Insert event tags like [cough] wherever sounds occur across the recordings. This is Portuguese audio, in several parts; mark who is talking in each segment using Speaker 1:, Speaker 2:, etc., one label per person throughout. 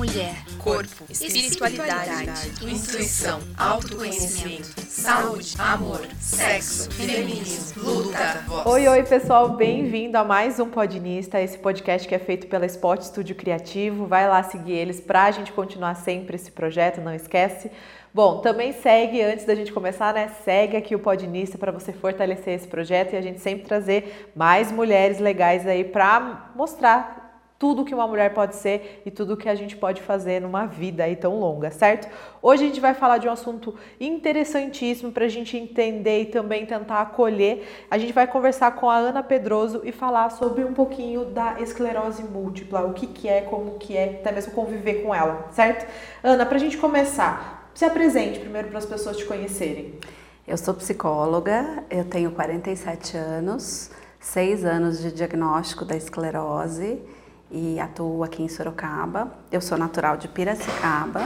Speaker 1: mulher, corpo, espiritualidade, intuição, autoconhecimento, saúde, amor, sexo, feminismo, luta, voz.
Speaker 2: Oi, oi, pessoal, bem-vindo a mais um Podinista, esse podcast que é feito pela Spot Studio Criativo. Vai lá seguir eles para a gente continuar sempre esse projeto, não esquece. Bom, também segue, antes da gente começar, né? Segue aqui o Podinista para você fortalecer esse projeto e a gente sempre trazer mais mulheres legais aí para mostrar tudo que uma mulher pode ser e tudo que a gente pode fazer numa vida aí tão longa, certo? Hoje a gente vai falar de um assunto interessantíssimo para a gente entender e também tentar acolher. A gente vai conversar com a Ana Pedroso e falar sobre um pouquinho da esclerose múltipla, o que, que é, como que é, até mesmo conviver com ela, certo? Ana, para a gente começar, se apresente primeiro para as pessoas te conhecerem.
Speaker 3: Eu sou psicóloga, eu tenho 47 anos, 6 anos de diagnóstico da esclerose e atuo aqui em Sorocaba. Eu sou natural de Piracicaba,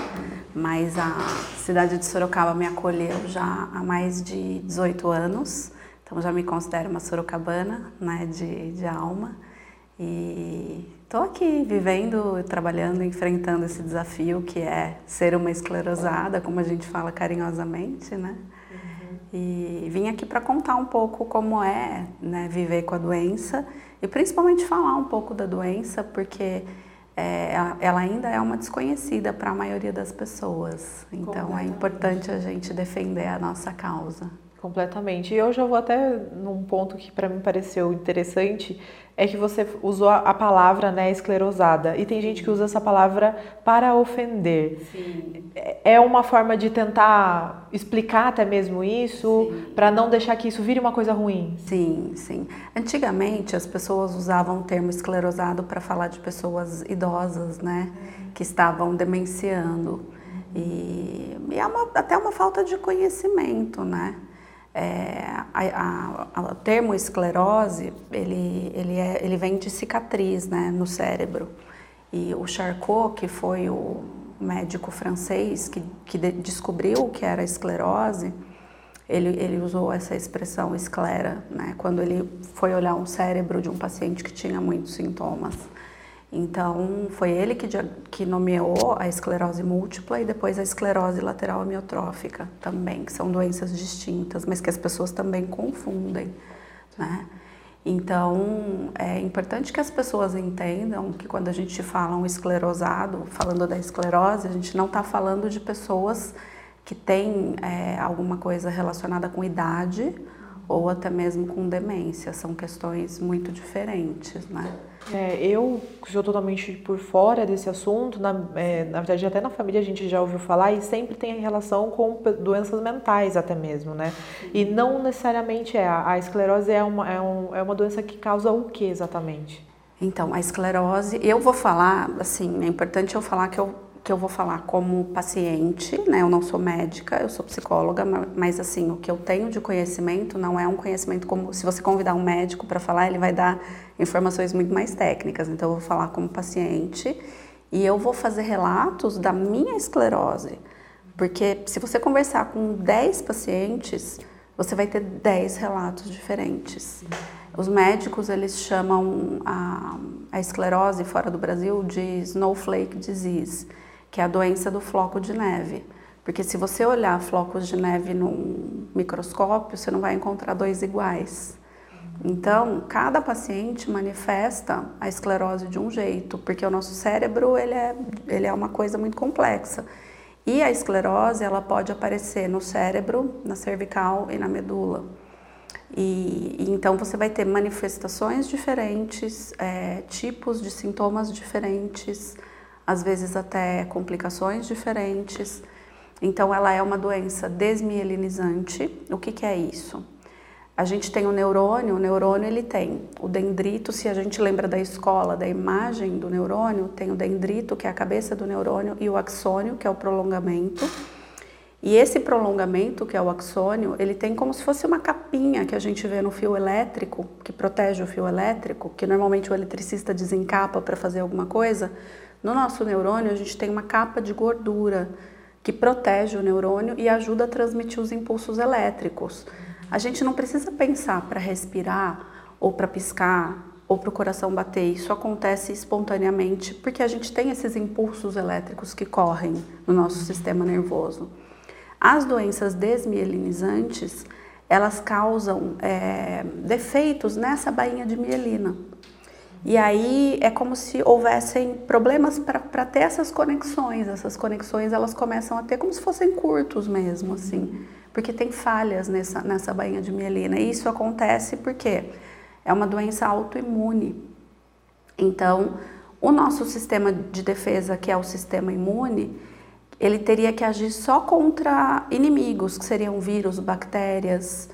Speaker 3: mas a cidade de Sorocaba me acolheu já há mais de 18 anos, então já me considero uma sorocabana né, de, de alma. E estou aqui vivendo, trabalhando, enfrentando esse desafio que é ser uma esclerosada, como a gente fala carinhosamente, né? E vim aqui para contar um pouco como é né, viver com a doença e principalmente falar um pouco da doença, porque é, ela ainda é uma desconhecida para a maioria das pessoas. Então é importante a gente defender a nossa causa.
Speaker 2: Completamente. E eu já vou até num ponto que para mim pareceu interessante, é que você usou a palavra né, esclerosada. E tem gente que usa essa palavra para ofender. Sim. É uma forma de tentar explicar até mesmo isso, para não deixar que isso vire uma coisa ruim.
Speaker 3: Sim, sim. Antigamente as pessoas usavam o termo esclerosado para falar de pessoas idosas, né? Que estavam demenciando. E, e é uma, até uma falta de conhecimento, né? É, a, a, o termo esclerose, ele, ele, é, ele vem de cicatriz né, no cérebro. E o Charcot, que foi o médico francês que, que de, descobriu o que era esclerose, ele, ele usou essa expressão esclera, né, quando ele foi olhar um cérebro de um paciente que tinha muitos sintomas. Então, foi ele que, que nomeou a esclerose múltipla e depois a esclerose lateral amiotrófica também, que são doenças distintas, mas que as pessoas também confundem, né? Então, é importante que as pessoas entendam que quando a gente fala um esclerosado, falando da esclerose, a gente não está falando de pessoas que têm é, alguma coisa relacionada com idade ou até mesmo com demência. São questões muito diferentes, né?
Speaker 2: É, eu sou totalmente por fora desse assunto, na, é, na verdade até na família a gente já ouviu falar e sempre tem relação com doenças mentais até mesmo, né? E não necessariamente é, a esclerose é uma, é, um, é uma doença que causa o que exatamente?
Speaker 3: Então, a esclerose, eu vou falar, assim, é importante eu falar que eu que eu vou falar como paciente, né? Eu não sou médica, eu sou psicóloga, mas assim, o que eu tenho de conhecimento não é um conhecimento como se você convidar um médico para falar, ele vai dar informações muito mais técnicas. Então eu vou falar como paciente e eu vou fazer relatos da minha esclerose. Porque se você conversar com 10 pacientes, você vai ter 10 relatos diferentes. Os médicos, eles chamam a, a esclerose fora do Brasil de snowflake disease que é a doença do floco de neve. Porque se você olhar flocos de neve num microscópio, você não vai encontrar dois iguais. Então, cada paciente manifesta a esclerose de um jeito, porque o nosso cérebro ele é, ele é uma coisa muito complexa. E a esclerose ela pode aparecer no cérebro, na cervical e na medula. E, e então você vai ter manifestações diferentes, é, tipos de sintomas diferentes às vezes até complicações diferentes. Então, ela é uma doença desmielinizante. O que, que é isso? A gente tem o neurônio, o neurônio ele tem o dendrito, se a gente lembra da escola, da imagem do neurônio, tem o dendrito, que é a cabeça do neurônio, e o axônio, que é o prolongamento. E esse prolongamento, que é o axônio, ele tem como se fosse uma capinha que a gente vê no fio elétrico, que protege o fio elétrico, que normalmente o eletricista desencapa para fazer alguma coisa. No nosso neurônio, a gente tem uma capa de gordura que protege o neurônio e ajuda a transmitir os impulsos elétricos. A gente não precisa pensar para respirar ou para piscar ou para o coração bater. Isso acontece espontaneamente porque a gente tem esses impulsos elétricos que correm no nosso sistema nervoso. As doenças desmielinizantes, elas causam é, defeitos nessa bainha de mielina. E aí é como se houvessem problemas para ter essas conexões. Essas conexões elas começam a ter como se fossem curtos mesmo, assim, porque tem falhas nessa, nessa bainha de mielina. E isso acontece porque é uma doença autoimune. Então, o nosso sistema de defesa, que é o sistema imune, ele teria que agir só contra inimigos, que seriam vírus, bactérias,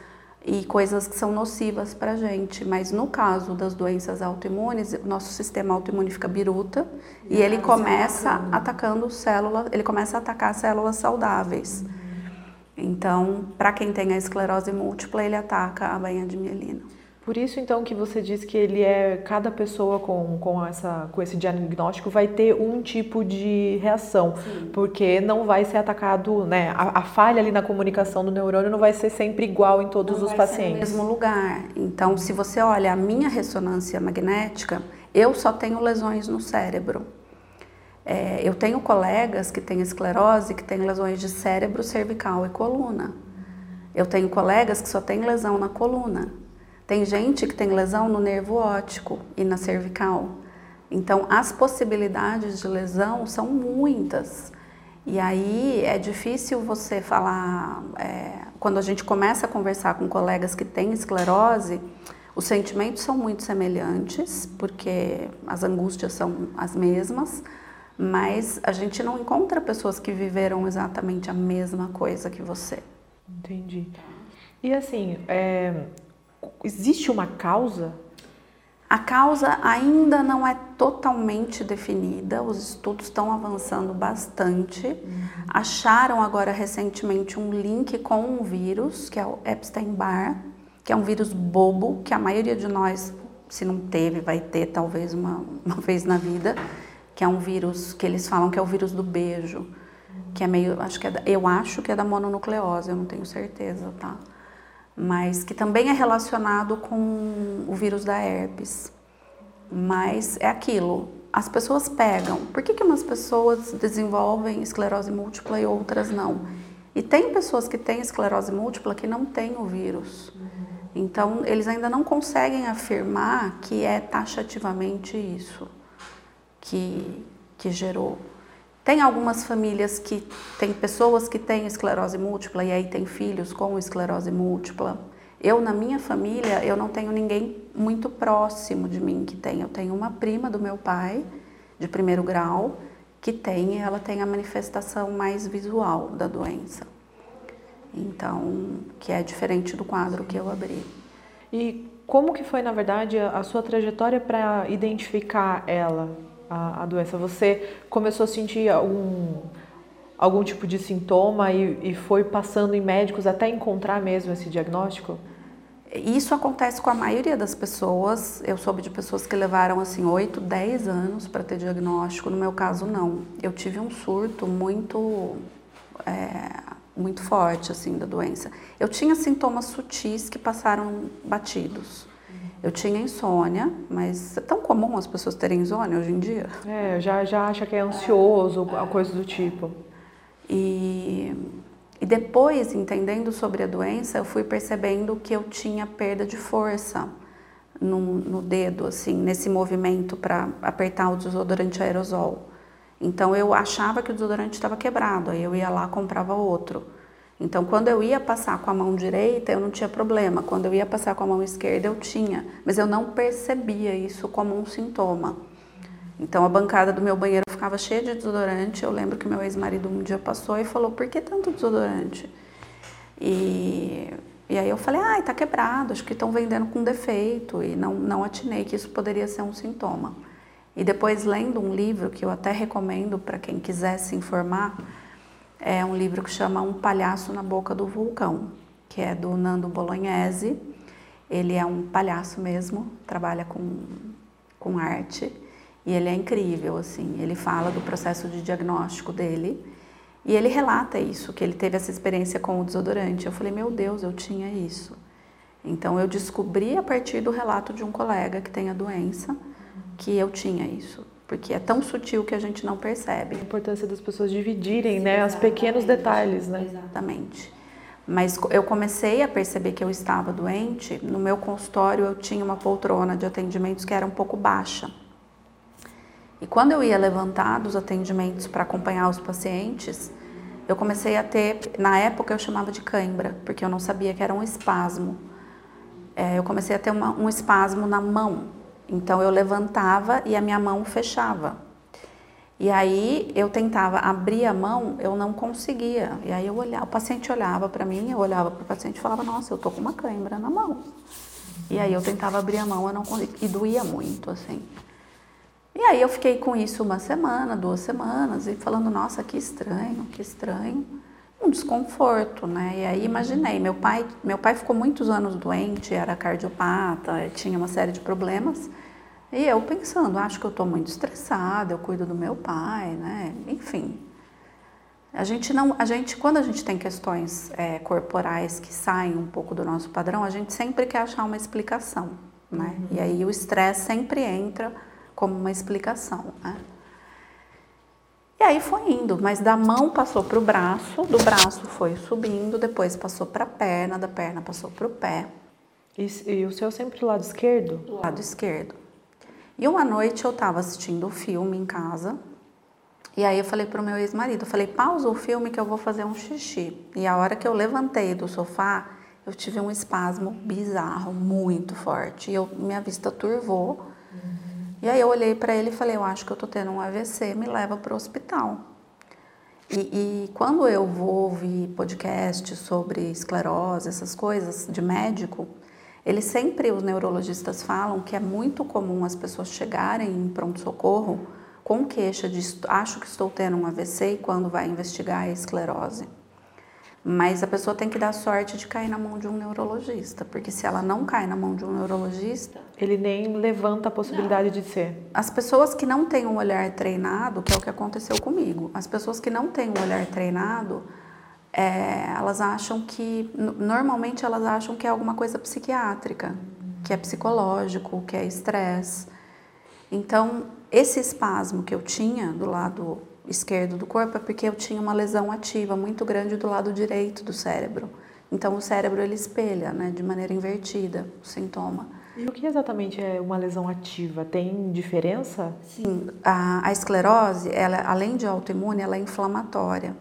Speaker 3: e coisas que são nocivas para a gente. Mas no caso das doenças autoimunes, o nosso sistema autoimune fica biruta e, e ele começa atacando. atacando células, ele começa a atacar células saudáveis. Uhum. Então, para quem tem a esclerose múltipla, ele ataca a bainha de mielina.
Speaker 2: Por isso, então, que você diz que ele é cada pessoa com, com, essa, com esse diagnóstico vai ter um tipo de reação, Sim. porque não vai ser atacado, né? A, a, falha ali na comunicação do neurônio não vai ser sempre igual em todos não os pacientes.
Speaker 3: no mesmo lugar. Então, se você olha a minha ressonância magnética, eu só tenho lesões no cérebro. É, eu tenho colegas que têm esclerose, que têm lesões de cérebro, cervical e coluna. Eu tenho colegas que só têm lesão na coluna. Tem gente que tem lesão no nervo óptico e na cervical. Então, as possibilidades de lesão são muitas. E aí é difícil você falar. É, quando a gente começa a conversar com colegas que têm esclerose, os sentimentos são muito semelhantes, porque as angústias são as mesmas, mas a gente não encontra pessoas que viveram exatamente a mesma coisa que você.
Speaker 2: Entendi. E assim, é, existe uma causa?
Speaker 3: A causa ainda não é totalmente definida, os estudos estão avançando bastante. Uhum. Acharam agora recentemente um link com um vírus, que é o Epstein-Barr, que é um vírus bobo, que a maioria de nós, se não teve, vai ter talvez uma, [laughs] uma vez na vida, que é um vírus que eles falam que é o vírus do beijo, que é meio, acho que é, eu acho que é da mononucleose, eu não tenho certeza, tá? Mas que também é relacionado com o vírus da herpes. Mas é aquilo, as pessoas pegam. Por que, que umas pessoas desenvolvem esclerose múltipla e outras não? E tem pessoas que têm esclerose múltipla que não têm o vírus. Então, eles ainda não conseguem afirmar que é taxativamente isso que, que gerou tem algumas famílias que tem pessoas que têm esclerose múltipla e aí tem filhos com esclerose múltipla. Eu, na minha família, eu não tenho ninguém muito próximo de mim que tem. Eu tenho uma prima do meu pai, de primeiro grau, que tem e ela tem a manifestação mais visual da doença. Então, que é diferente do quadro que eu abri.
Speaker 2: E como que foi, na verdade, a sua trajetória para identificar ela? A, a doença? Você começou a sentir algum, algum tipo de sintoma e, e foi passando em médicos até encontrar mesmo esse diagnóstico?
Speaker 3: Isso acontece com a maioria das pessoas. Eu soube de pessoas que levaram assim 8, 10 anos para ter diagnóstico. No meu caso, não. Eu tive um surto muito, é, muito forte assim da doença. Eu tinha sintomas sutis que passaram batidos. Eu tinha insônia, mas é tão comum as pessoas terem insônia hoje em dia.
Speaker 2: É, já, já acha que é ansioso, é. coisa do tipo.
Speaker 3: E, e depois, entendendo sobre a doença, eu fui percebendo que eu tinha perda de força no, no dedo, assim, nesse movimento para apertar o desodorante aerosol. Então eu achava que o desodorante estava quebrado, aí eu ia lá comprava outro. Então, quando eu ia passar com a mão direita, eu não tinha problema. Quando eu ia passar com a mão esquerda, eu tinha. Mas eu não percebia isso como um sintoma. Então, a bancada do meu banheiro ficava cheia de desodorante. Eu lembro que meu ex-marido um dia passou e falou: Por que tanto desodorante? E, e aí eu falei: Ah, tá quebrado, acho que estão vendendo com defeito. E não, não atinei que isso poderia ser um sintoma. E depois, lendo um livro que eu até recomendo para quem quiser se informar é um livro que chama Um Palhaço na Boca do Vulcão, que é do Nando Bolognese. Ele é um palhaço mesmo, trabalha com, com arte e ele é incrível, assim. Ele fala do processo de diagnóstico dele e ele relata isso, que ele teve essa experiência com o desodorante. Eu falei, meu Deus, eu tinha isso. Então eu descobri a partir do relato de um colega que tem a doença que eu tinha isso, porque é tão sutil que a gente não percebe.
Speaker 2: A importância das pessoas dividirem, Sim, né, os pequenos detalhes, né?
Speaker 3: Exatamente. Mas eu comecei a perceber que eu estava doente. No meu consultório eu tinha uma poltrona de atendimentos que era um pouco baixa. E quando eu ia levantar dos atendimentos para acompanhar os pacientes, eu comecei a ter, na época eu chamava de cãibra, porque eu não sabia que era um espasmo. É, eu comecei a ter uma, um espasmo na mão. Então eu levantava e a minha mão fechava. E aí eu tentava abrir a mão, eu não conseguia. E aí eu olhava, o paciente olhava para mim, eu olhava para o paciente e falava: "Nossa, eu tô com uma cãibra na mão". E aí eu tentava abrir a mão, eu não conseguia, e doía muito assim. E aí eu fiquei com isso uma semana, duas semanas, e falando, nossa, que estranho, que estranho. Um desconforto, né? E aí imaginei, meu pai, meu pai ficou muitos anos doente, era cardiopata, tinha uma série de problemas. E eu pensando, acho que eu estou muito estressada, eu cuido do meu pai, né? Enfim. A gente não, a gente, quando a gente tem questões é, corporais que saem um pouco do nosso padrão, a gente sempre quer achar uma explicação, né? Uhum. E aí o estresse sempre entra como uma explicação. Né? E aí foi indo, mas da mão passou para o braço, do braço foi subindo, depois passou para a perna, da perna passou para o pé.
Speaker 2: E, e, o seu sempre do lado esquerdo?
Speaker 3: Do lado esquerdo. E uma noite eu estava assistindo o filme em casa, e aí eu falei para o meu ex-marido, falei, pausa o filme que eu vou fazer um xixi. E a hora que eu levantei do sofá, eu tive um espasmo bizarro, muito forte. E eu, minha vista turvou. Uhum. E aí eu olhei para ele e falei, eu acho que eu tô tendo um AVC, me leva para o hospital. E, e, quando eu vou ouvir podcast sobre esclerose, essas coisas de médico, eles sempre, os neurologistas falam que é muito comum as pessoas chegarem em pronto-socorro com queixa de acho que estou tendo um AVC e quando vai investigar a esclerose. Mas a pessoa tem que dar sorte de cair na mão de um neurologista, porque se ela não cai na mão de um neurologista.
Speaker 2: Ele nem levanta a possibilidade não. de ser.
Speaker 3: As pessoas que não têm um olhar treinado, que é o que aconteceu comigo, as pessoas que não têm um olhar treinado, é, elas acham que. Normalmente elas acham que é alguma coisa psiquiátrica, que é psicológico, que é estresse. Então, esse espasmo que eu tinha do lado esquerdo do corpo é porque eu tinha uma lesão ativa muito grande do lado direito do cérebro. Então o cérebro ele espelha, né, de maneira invertida o sintoma.
Speaker 2: E o que exatamente é uma lesão ativa? Tem diferença?
Speaker 3: Sim, a, a esclerose, ela, além de autoimune, ela é inflamatória.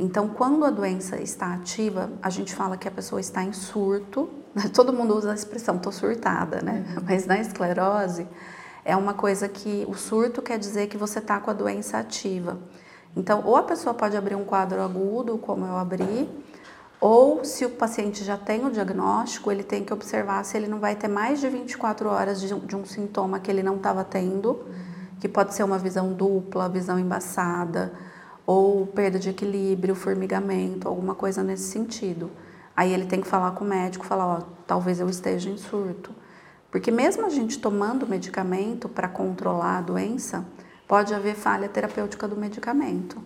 Speaker 3: Então, quando a doença está ativa, a gente fala que a pessoa está em surto. [laughs] Todo mundo usa a expressão "tô surtada", né? Uhum. [laughs] Mas na esclerose, é uma coisa que o surto quer dizer que você está com a doença ativa. Então, ou a pessoa pode abrir um quadro agudo, como eu abri, ou se o paciente já tem o diagnóstico, ele tem que observar se ele não vai ter mais de 24 horas de, de um sintoma que ele não estava tendo, que pode ser uma visão dupla, visão embaçada, ou perda de equilíbrio, formigamento, alguma coisa nesse sentido. Aí ele tem que falar com o médico, falar, ó, talvez eu esteja em surto. Porque mesmo a gente tomando medicamento para controlar a doença, pode haver falha terapêutica do medicamento.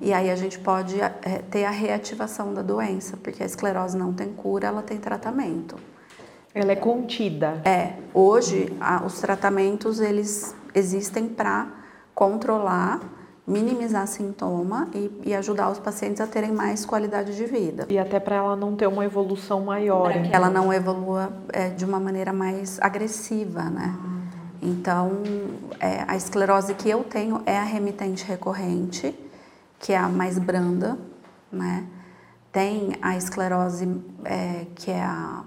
Speaker 3: E aí a gente pode é, ter a reativação da doença, porque a esclerose não tem cura, ela tem tratamento.
Speaker 2: Ela é contida.
Speaker 3: É. Hoje, a, os tratamentos, eles existem para controlar minimizar sintoma e, e, ajudar os pacientes a terem mais qualidade de vida.
Speaker 2: E até para ela não ter uma evolução maior.
Speaker 3: Que ela não evolua é, de uma maneira mais agressiva, né? Então, é, a esclerose que eu tenho é a remitente recorrente, que é a mais branda, né? Tem a esclerose é, que é a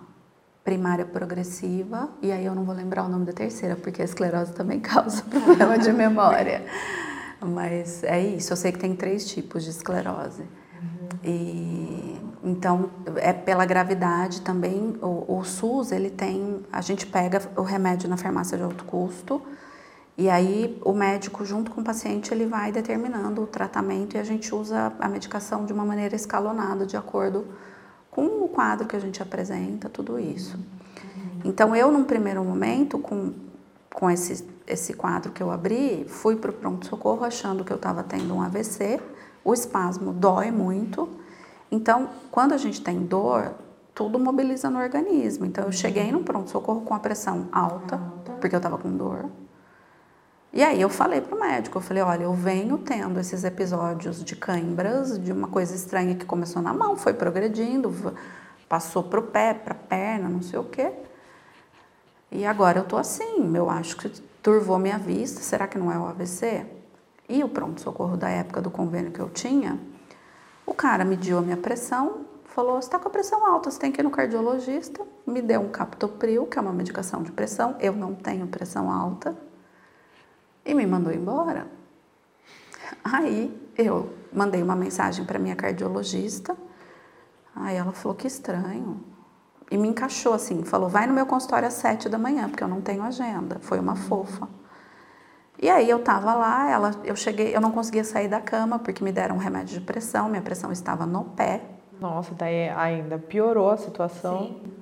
Speaker 3: primária progressiva, e aí eu não vou lembrar o nome da terceira, porque a esclerose também [laughs] causa problema de memória. [laughs] Mas é isso, eu sei que tem três tipos de esclerose. Uhum. E, então, é pela gravidade também, o, o, SUS, ele tem, a gente pega o remédio na farmácia de alto custo, e aí o médico, junto com o paciente, ele vai determinando o tratamento e a gente usa a medicação de uma maneira escalonada, de acordo com o quadro que a gente apresenta, tudo isso. Uhum. Então, eu, num primeiro momento, com, com esse esse quadro que eu abri, fui para o pronto-socorro achando que eu estava tendo um AVC. O espasmo dói muito. Então, quando a gente tem dor, tudo mobiliza no organismo. Então eu cheguei no pronto-socorro com a pressão alta, porque eu estava com dor. E aí eu falei pro médico, eu falei, olha, eu venho tendo esses episódios de câimbras, de uma coisa estranha que começou na mão, foi progredindo, passou pro pé, pra perna, não sei o quê. E agora eu tô assim, eu acho que turvou minha vista, será que não é o AVC? E o pronto-socorro da época do convênio que eu tinha, o cara mediu a minha pressão, falou, você está com a pressão alta, você tem que ir no cardiologista, me deu um captopril, que é uma medicação de pressão, eu não tenho pressão alta, e me mandou embora. Aí eu mandei uma mensagem para minha cardiologista. Aí ela falou que estranho. E me encaixou assim, falou: "Vai no meu consultório às sete da manhã, porque eu não tenho agenda". Foi uma fofa. E aí eu tava lá, ela, eu cheguei, eu não conseguia sair da cama porque me deram um remédio de pressão, minha pressão estava no pé.
Speaker 2: Nossa, daí ainda piorou a situação. Sim.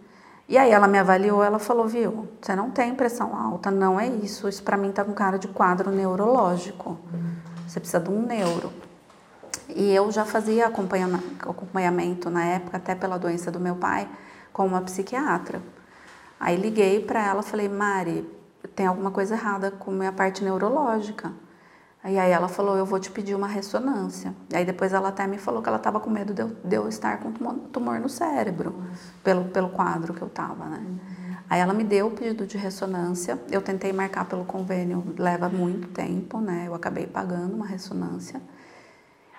Speaker 3: E aí ela me avaliou, ela falou, viu, você não tem pressão alta, não é isso, isso para mim tá com cara de quadro neurológico. Você precisa de um neuro. E eu já fazia acompanhamento na época, até pela doença do meu pai, com uma psiquiatra. Aí liguei para ela, falei, Mari, tem alguma coisa errada com minha parte neurológica. E aí ela falou, eu vou te pedir uma ressonância. Aí depois ela até me falou que ela estava com medo de eu, de eu, estar com tumor no cérebro, pelo, pelo quadro que eu estava, né? Aí ela me deu o pedido de ressonância, eu tentei marcar pelo convênio, leva muito tempo, né? Eu acabei pagando uma ressonância.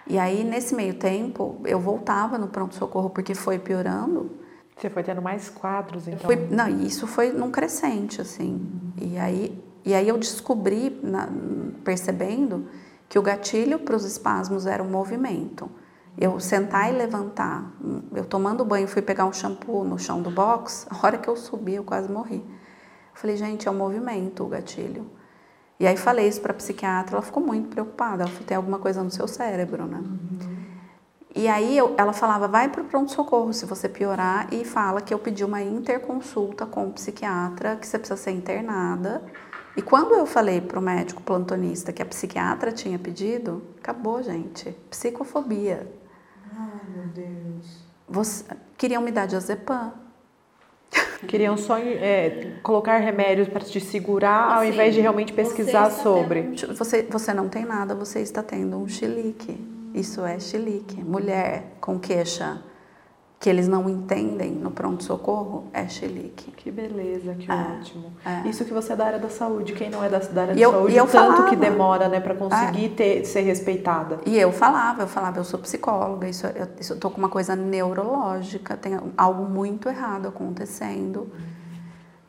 Speaker 3: E aí, nesse meio tempo, eu voltava no pronto-socorro porque foi piorando.
Speaker 2: Você foi tendo mais quadros, então?
Speaker 3: Fui, não, isso foi num crescente, assim. Uhum. E aí e aí eu descobri, na, percebendo, que o gatilho para os espasmos era o movimento. Eu sentar e levantar, eu tomando banho, fui pegar um shampoo no chão do box, [laughs] a hora que eu subi eu quase morri. falei, gente, é o movimento o gatilho. E aí falei isso para a psiquiatra, ela ficou muito preocupada, ela falou, tem alguma coisa no seu cérebro, né? Uhum. E aí eu, ela falava, vai para o pronto-socorro se você piorar e fala que eu pedi uma interconsulta com o psiquiatra, que você precisa ser internada e quando eu falei para o médico plantonista que a psiquiatra tinha pedido, acabou, gente. Psicofobia.
Speaker 2: Ai, meu Deus.
Speaker 3: Você, queriam me dar diazepam. [laughs]
Speaker 2: Queriam só é, colocar remédios para te segurar, assim, ao invés de realmente pesquisar sobre.
Speaker 3: Tendo, você, você não tem nada, você está tendo um chilique. Isso é chilique. Mulher com queixa que eles não entendem no pronto-socorro é xilique.
Speaker 2: Que beleza, que é, ótimo. É. Isso que você é da área da saúde, quem não é da, da área da eu, saúde, o tanto falava, que demora né, para conseguir é. ter, ser respeitada.
Speaker 3: E eu falava, eu falava, eu sou psicóloga, isso, eu, isso, eu tô com uma coisa neurológica, tem algo muito errado acontecendo.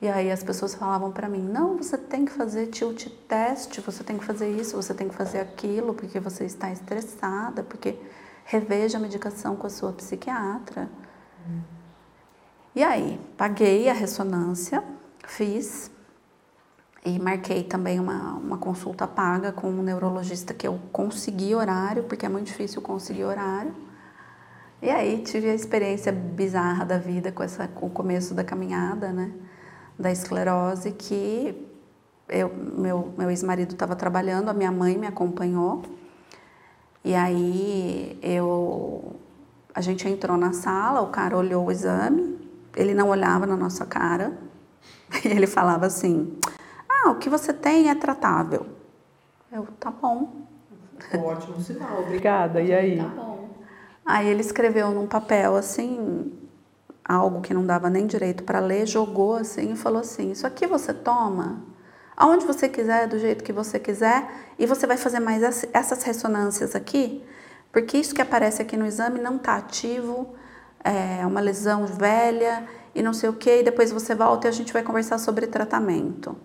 Speaker 3: E aí as pessoas falavam para mim, não, você tem que fazer tilt test, você tem que fazer isso, você tem que fazer aquilo, porque você está estressada, porque reveja a medicação com a sua psiquiatra. E aí, paguei a ressonância, fiz e marquei também uma, uma consulta paga com um neurologista que eu consegui horário, porque é muito difícil conseguir horário. E aí tive a experiência bizarra da vida com, essa, com o começo da caminhada, né? Da esclerose, que eu, meu, meu ex-marido estava trabalhando, a minha mãe me acompanhou. E aí eu a gente entrou na sala, o cara olhou o exame, ele não olhava na nossa cara, [laughs] e ele falava assim: Ah, o que você tem é tratável. Eu, tá bom.
Speaker 2: Ótimo sinal, obrigada. E aí?
Speaker 3: Tá bom. Aí ele escreveu num papel assim, algo que não dava nem direito para ler, jogou assim e falou assim: Isso aqui você toma aonde você quiser, do jeito que você quiser, e você vai fazer mais essas ressonâncias aqui porque isso que aparece aqui no exame não está ativo, é uma lesão velha e não sei o que, e depois você volta e a gente vai conversar sobre tratamento.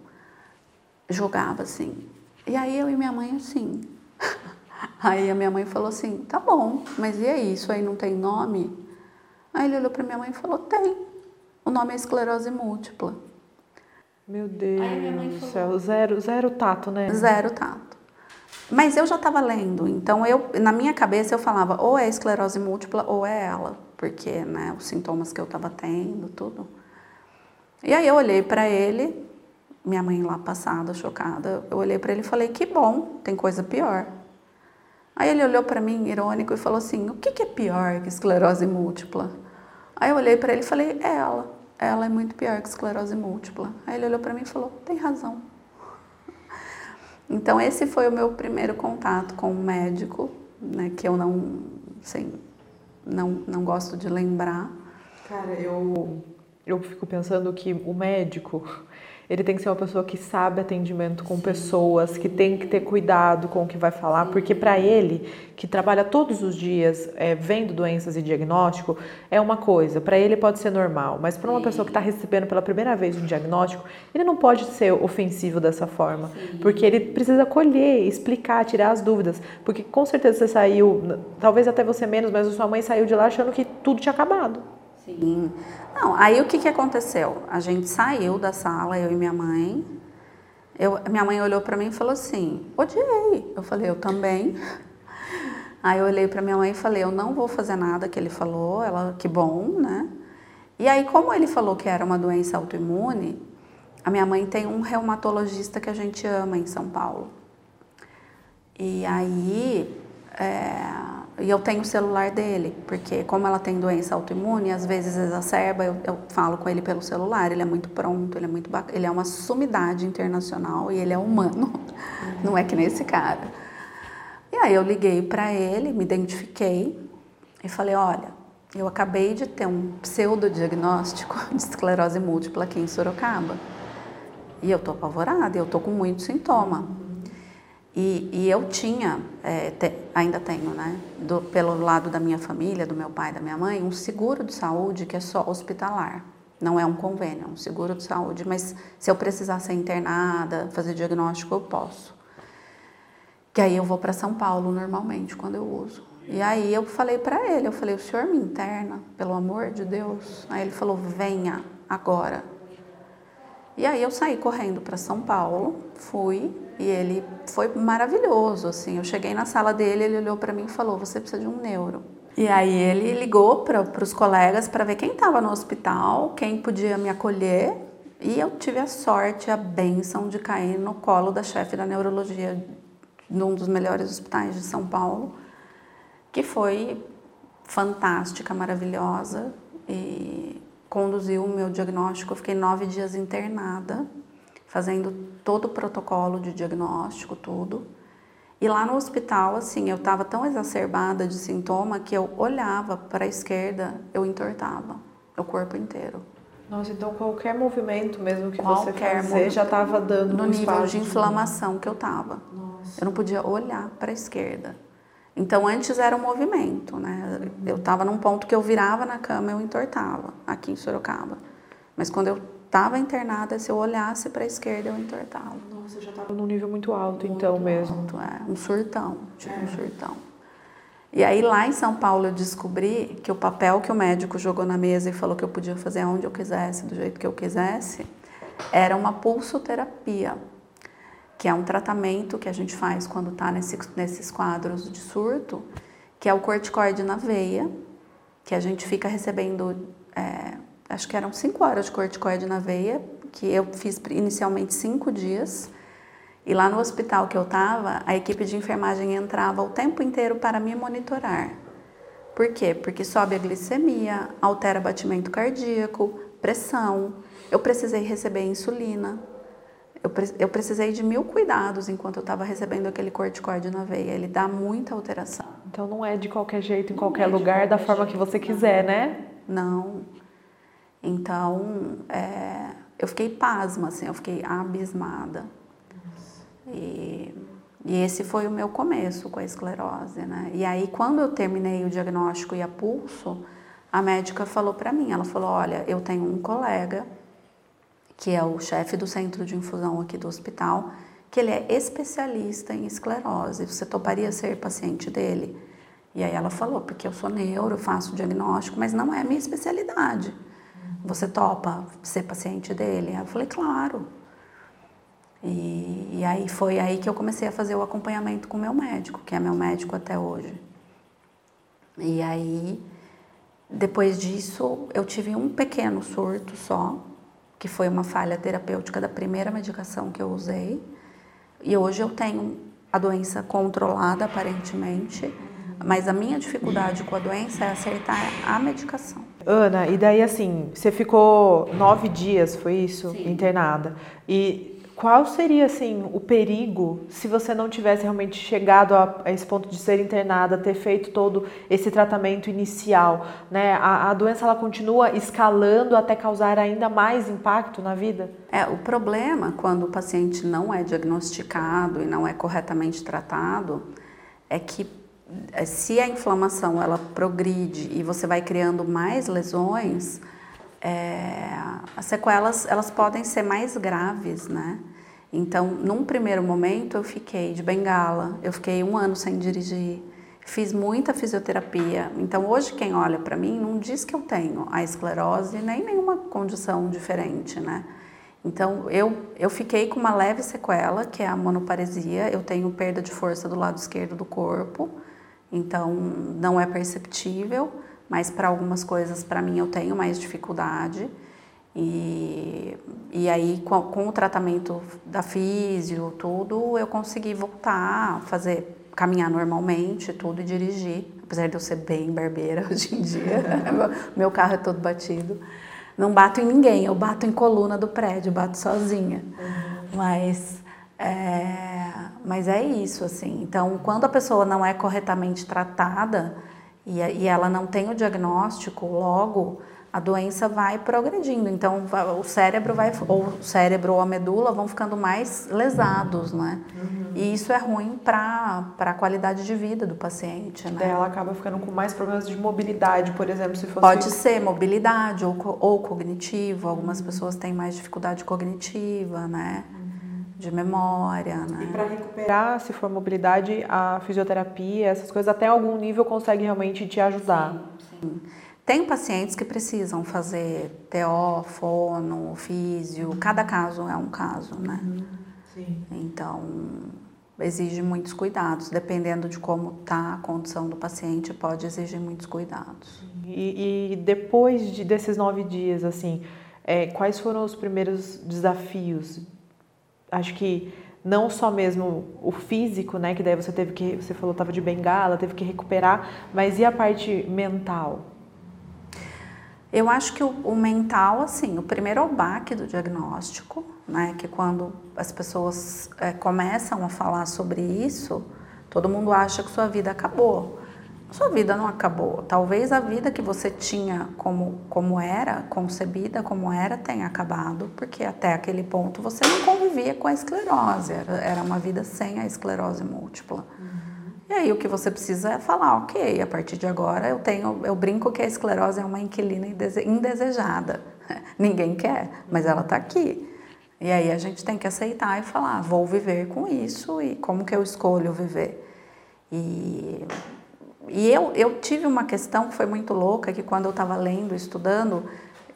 Speaker 3: Jogava assim. E aí eu e minha mãe assim. [laughs] Aí a minha mãe falou assim: tá bom, mas e aí, isso aí não tem nome? Aí ele olhou para minha mãe e falou: tem. O nome é esclerose múltipla.
Speaker 2: Meu Deus do céu, zero, zero tato, né?
Speaker 3: Zero tato. Mas eu já estava lendo, então eu, na minha cabeça eu falava ou é esclerose múltipla ou é ela, porque né, os sintomas que eu estava tendo, tudo. E aí eu olhei para ele, minha mãe lá passada, chocada, eu olhei para ele e falei: que bom, tem coisa pior. Aí ele olhou para mim, irônico, e falou assim: o que, que é pior que esclerose múltipla? Aí eu olhei para ele e falei: é ela. Ela é muito pior que esclerose múltipla. Aí ele olhou para mim e falou: tem razão. Então esse foi o meu primeiro contato com um médico, né, que eu não, assim, não, não gosto de lembrar.
Speaker 2: Cara, eu, eu fico pensando que o médico, ele tem que ser uma pessoa que sabe atendimento com pessoas, que tem que ter cuidado com o que vai falar, porque para ele, que trabalha todos os dias é, vendo doenças e diagnóstico, é uma coisa, para ele pode ser normal, mas para uma pessoa que está recebendo pela primeira vez um diagnóstico, ele não pode ser ofensivo dessa forma, Sim. porque ele precisa colher, explicar, tirar as dúvidas, porque com certeza você saiu, talvez até você menos, mas a sua mãe saiu de lá achando que tudo tinha acabado.
Speaker 3: Sim. Não, aí o que, que aconteceu? A gente saiu da sala, eu e minha mãe. Eu, minha mãe olhou para mim e falou assim: odiei. Eu falei: eu também. Aí eu olhei para minha mãe e falei: eu não vou fazer nada que ele falou. Ela, que bom, né? E aí, como ele falou que era uma doença autoimune, a minha mãe tem um reumatologista que a gente ama em São Paulo. E aí, é, e eu tenho o celular dele, porque como ela tem doença autoimune, às vezes exacerba, eu, eu falo com ele pelo celular, ele é muito pronto, ele é muito bacana, ele é uma sumidade internacional e ele é humano, [laughs] não é que nesse cara. E aí eu liguei para ele, me identifiquei e falei, olha, eu acabei de ter um pseudodiagnóstico [laughs] de esclerose múltipla aqui em Sorocaba. E eu tô apavorada, eu tô com muito sintoma. E, e eu tinha, é, te, ainda tenho, né, do, pelo lado da minha família, do meu pai, da minha mãe, um seguro de saúde que é só hospitalar. Não é um convênio, é um seguro de saúde, mas se eu precisar ser internada, fazer diagnóstico, eu posso. Que aí eu vou para São Paulo normalmente quando eu uso. E aí eu falei para ele, eu falei, o senhor me interna, pelo amor de Deus? Aí ele falou, venha agora. E aí eu saí correndo para São Paulo, fui, e ele foi maravilhoso, assim. Eu cheguei na sala dele, ele olhou para mim e falou: "Você precisa de um neuro". E aí ele ligou para os colegas para ver quem estava no hospital, quem podia me acolher. E eu tive a sorte, a benção de cair no colo da chefe da neurologia num dos melhores hospitais de São Paulo, que foi fantástica, maravilhosa e conduziu o meu diagnóstico. Eu fiquei nove dias internada fazendo todo o protocolo de diagnóstico, tudo. E lá no hospital, assim, eu estava tão exacerbada de sintoma que eu olhava para a esquerda, eu entortava o corpo inteiro.
Speaker 2: Nossa, então qualquer movimento mesmo que qualquer você fazer já estava dando
Speaker 3: no um nível de inflamação que eu estava. Eu não podia olhar para a esquerda. Então antes era um movimento, né? Eu estava num ponto que eu virava na cama, eu entortava aqui em Sorocaba. Mas quando eu estava internada, se eu olhasse para a esquerda, eu entortava.
Speaker 2: Nossa, já estava num nível muito alto, muito então alto, mesmo.
Speaker 3: É, um surtão, tipo é. um surtão. E aí lá em São Paulo eu descobri que o papel que o médico jogou na mesa e falou que eu podia fazer onde eu quisesse, do jeito que eu quisesse, era uma pulsoterapia, que é um tratamento que a gente faz quando está nesse, nesses quadros de surto, que é o corticoide na veia, que a gente fica recebendo é, acho que eram cinco horas de corticoide na veia, que eu fiz inicialmente cinco dias. E lá no hospital que eu estava, a equipe de enfermagem entrava o tempo inteiro para me monitorar. Por quê? Porque sobe a glicemia, altera batimento cardíaco, pressão. Eu precisei receber insulina. Eu, eu precisei de mil cuidados enquanto eu estava recebendo aquele corticoide na veia. Ele dá muita alteração.
Speaker 2: Então não é de qualquer jeito, em qualquer é lugar, da forma que você quiser, né?
Speaker 3: Não. Então, é, eu fiquei pasma, assim, eu fiquei abismada. E, e, esse foi o meu começo com a esclerose, né? E aí, quando eu terminei o diagnóstico e a pulso, a médica falou para mim, ela falou, olha, eu tenho um colega que é o chefe do centro de infusão aqui do hospital, que ele é especialista em esclerose. Você toparia ser paciente dele? E aí ela falou, porque eu sou neuro, faço diagnóstico, mas não é a minha especialidade. Você topa ser paciente dele? Eu falei, claro. E, e, aí foi aí que eu comecei a fazer o acompanhamento com meu médico, que é meu médico até hoje. E aí, depois disso, eu tive um pequeno surto só, que foi uma falha terapêutica da primeira medicação que eu usei. E hoje eu tenho a doença controlada, aparentemente, mas a minha dificuldade com a doença é acertar a medicação.
Speaker 2: Ana, e daí assim, você ficou nove dias, foi isso?
Speaker 3: Sim.
Speaker 2: Internada. E qual seria assim o perigo se você não tivesse realmente chegado a, a, esse ponto de ser internada, ter feito todo esse tratamento inicial, né? A, a, doença ela continua escalando até causar ainda mais impacto na vida?
Speaker 3: É o problema quando o paciente não é diagnosticado e não é corretamente tratado é que é, se a inflamação ela progride e você vai criando mais lesões é, as sequelas elas podem ser mais graves, né? Então, num primeiro momento, eu fiquei de bengala, eu fiquei um ano sem dirigir, fiz muita fisioterapia. Então, hoje, quem olha para mim não diz que eu tenho a esclerose nem nenhuma condição diferente, né? Então, eu, eu fiquei com uma leve sequela, que é a monoparesia. Eu tenho perda de força do lado esquerdo do corpo, então não é perceptível mas para algumas coisas, para mim, eu tenho mais dificuldade. E, e aí, com, com o tratamento da físio, tudo, eu consegui voltar, fazer, caminhar normalmente, tudo e dirigir. Apesar de eu ser bem barbeira [laughs] hoje em dia, [laughs] meu carro é todo batido. Não bato em ninguém, eu bato em coluna do prédio, bato sozinha. Uhum. Mas é, mas é isso, assim. Então, quando a pessoa não é corretamente tratada, e, e ela não tem o diagnóstico, logo a doença vai progredindo. Então, o cérebro vai, ou o cérebro ou a medula vão ficando mais lesados, né? Uhum. E isso é ruim para a qualidade de vida do paciente, né?
Speaker 2: ela acaba ficando com mais problemas de mobilidade, por exemplo, se fosse...
Speaker 3: Pode ser mobilidade ou, ou cognitivo. Algumas uhum. pessoas têm mais dificuldade cognitiva, né? Uhum de memória, né?
Speaker 2: E para recuperar, se for mobilidade, a fisioterapia, essas coisas, até algum nível consegue realmente te ajudar.
Speaker 3: Sim, sim. Tem pacientes que precisam fazer TO, fono, físio, cada caso é um caso, né? Uhum. Sim. Então, exige muitos cuidados, dependendo de como está a condição do paciente, pode exigir muitos cuidados.
Speaker 2: E, e depois de, desses nove dias, assim, é, quais foram os primeiros desafios acho que não só mesmo o físico, né, que daí você teve que, você falou estava de bengala, teve que recuperar, mas e a parte mental?
Speaker 3: Eu acho que o, o, mental, assim, o primeiro é baque do diagnóstico, né, que quando as pessoas é, começam a falar sobre isso, todo mundo acha que sua vida acabou sua vida não acabou. Talvez a vida que você tinha como, como era, concebida como era, tenha acabado, porque até aquele ponto você não convivia com a esclerose, era, era uma vida sem a esclerose múltipla. Uhum. E aí o que você precisa é falar, ok, a partir de agora eu tenho, eu brinco que a esclerose é uma inquilina indesejada. [laughs] Ninguém quer, mas ela está aqui. E aí a gente tem que aceitar e falar, vou viver com isso e como que eu escolho viver. E e eu, eu tive uma questão que foi muito louca, que quando eu estava lendo, estudando,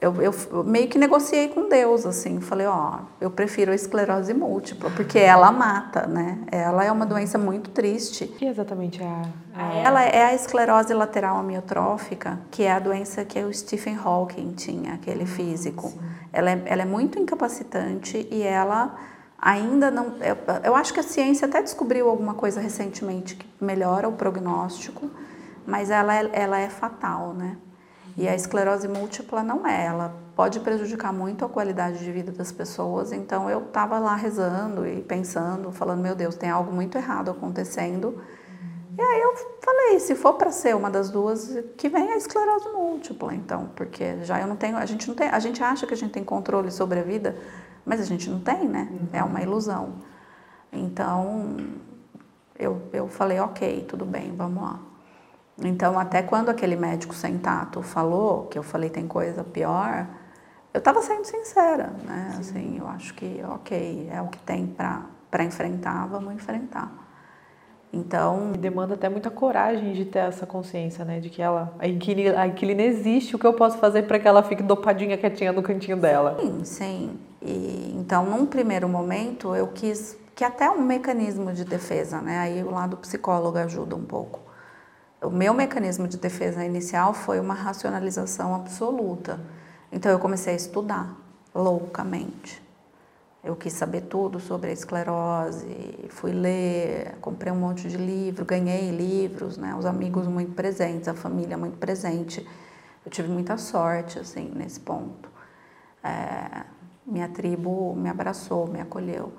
Speaker 3: eu, eu, meio que negociei com Deus, assim, falei, ó, eu prefiro a esclerose múltipla, porque ela mata, né? Ela é uma doença muito triste.
Speaker 2: que exatamente é a, a...
Speaker 3: Ela é a esclerose lateral amiotrófica, que é a doença que o Stephen Hawking tinha, aquele ah, físico. ela é, ela é muito incapacitante e ela ainda não. Eu, eu, acho que a ciência até descobriu alguma coisa recentemente que melhora o prognóstico, mas ela é, ela é fatal, né? E a esclerose múltipla não é, ela pode prejudicar muito a qualidade de vida das pessoas. Então eu estava lá rezando e pensando, falando: meu Deus, tem algo muito errado acontecendo. E aí eu falei, se for para ser uma das duas, que vem a esclerose múltipla, então, porque já eu não tenho, a gente não tem, a gente acha que a gente tem controle sobre a vida, mas a gente não tem, né? É uma ilusão. Então, eu, eu falei, ok, tudo bem, vamos lá. Então, até quando aquele médico sem tato falou, que eu falei tem coisa pior, eu estava sendo sincera, né? Sim. Assim, eu acho que, ok, é o que tem para enfrentar, vamos enfrentar. Então.
Speaker 2: E demanda até muita coragem de ter essa consciência, né? De que ela, a inquilina, a inquilina existe, o que eu posso fazer para que ela fique dopadinha, quietinha no cantinho dela?
Speaker 3: Sim, sim. E, então, num primeiro momento, eu quis que até um mecanismo de defesa, né? Aí o lado psicólogo ajuda um pouco. O meu mecanismo de defesa inicial foi uma racionalização absoluta. Então, eu comecei a estudar loucamente. Eu quis saber tudo sobre a esclerose, fui ler, comprei um monte de livro, ganhei livros, né? Os amigos muito presentes, a família muito presente. eu tive muita sorte, assim, nesse ponto. É, minha tribo me abraçou, me acolheu.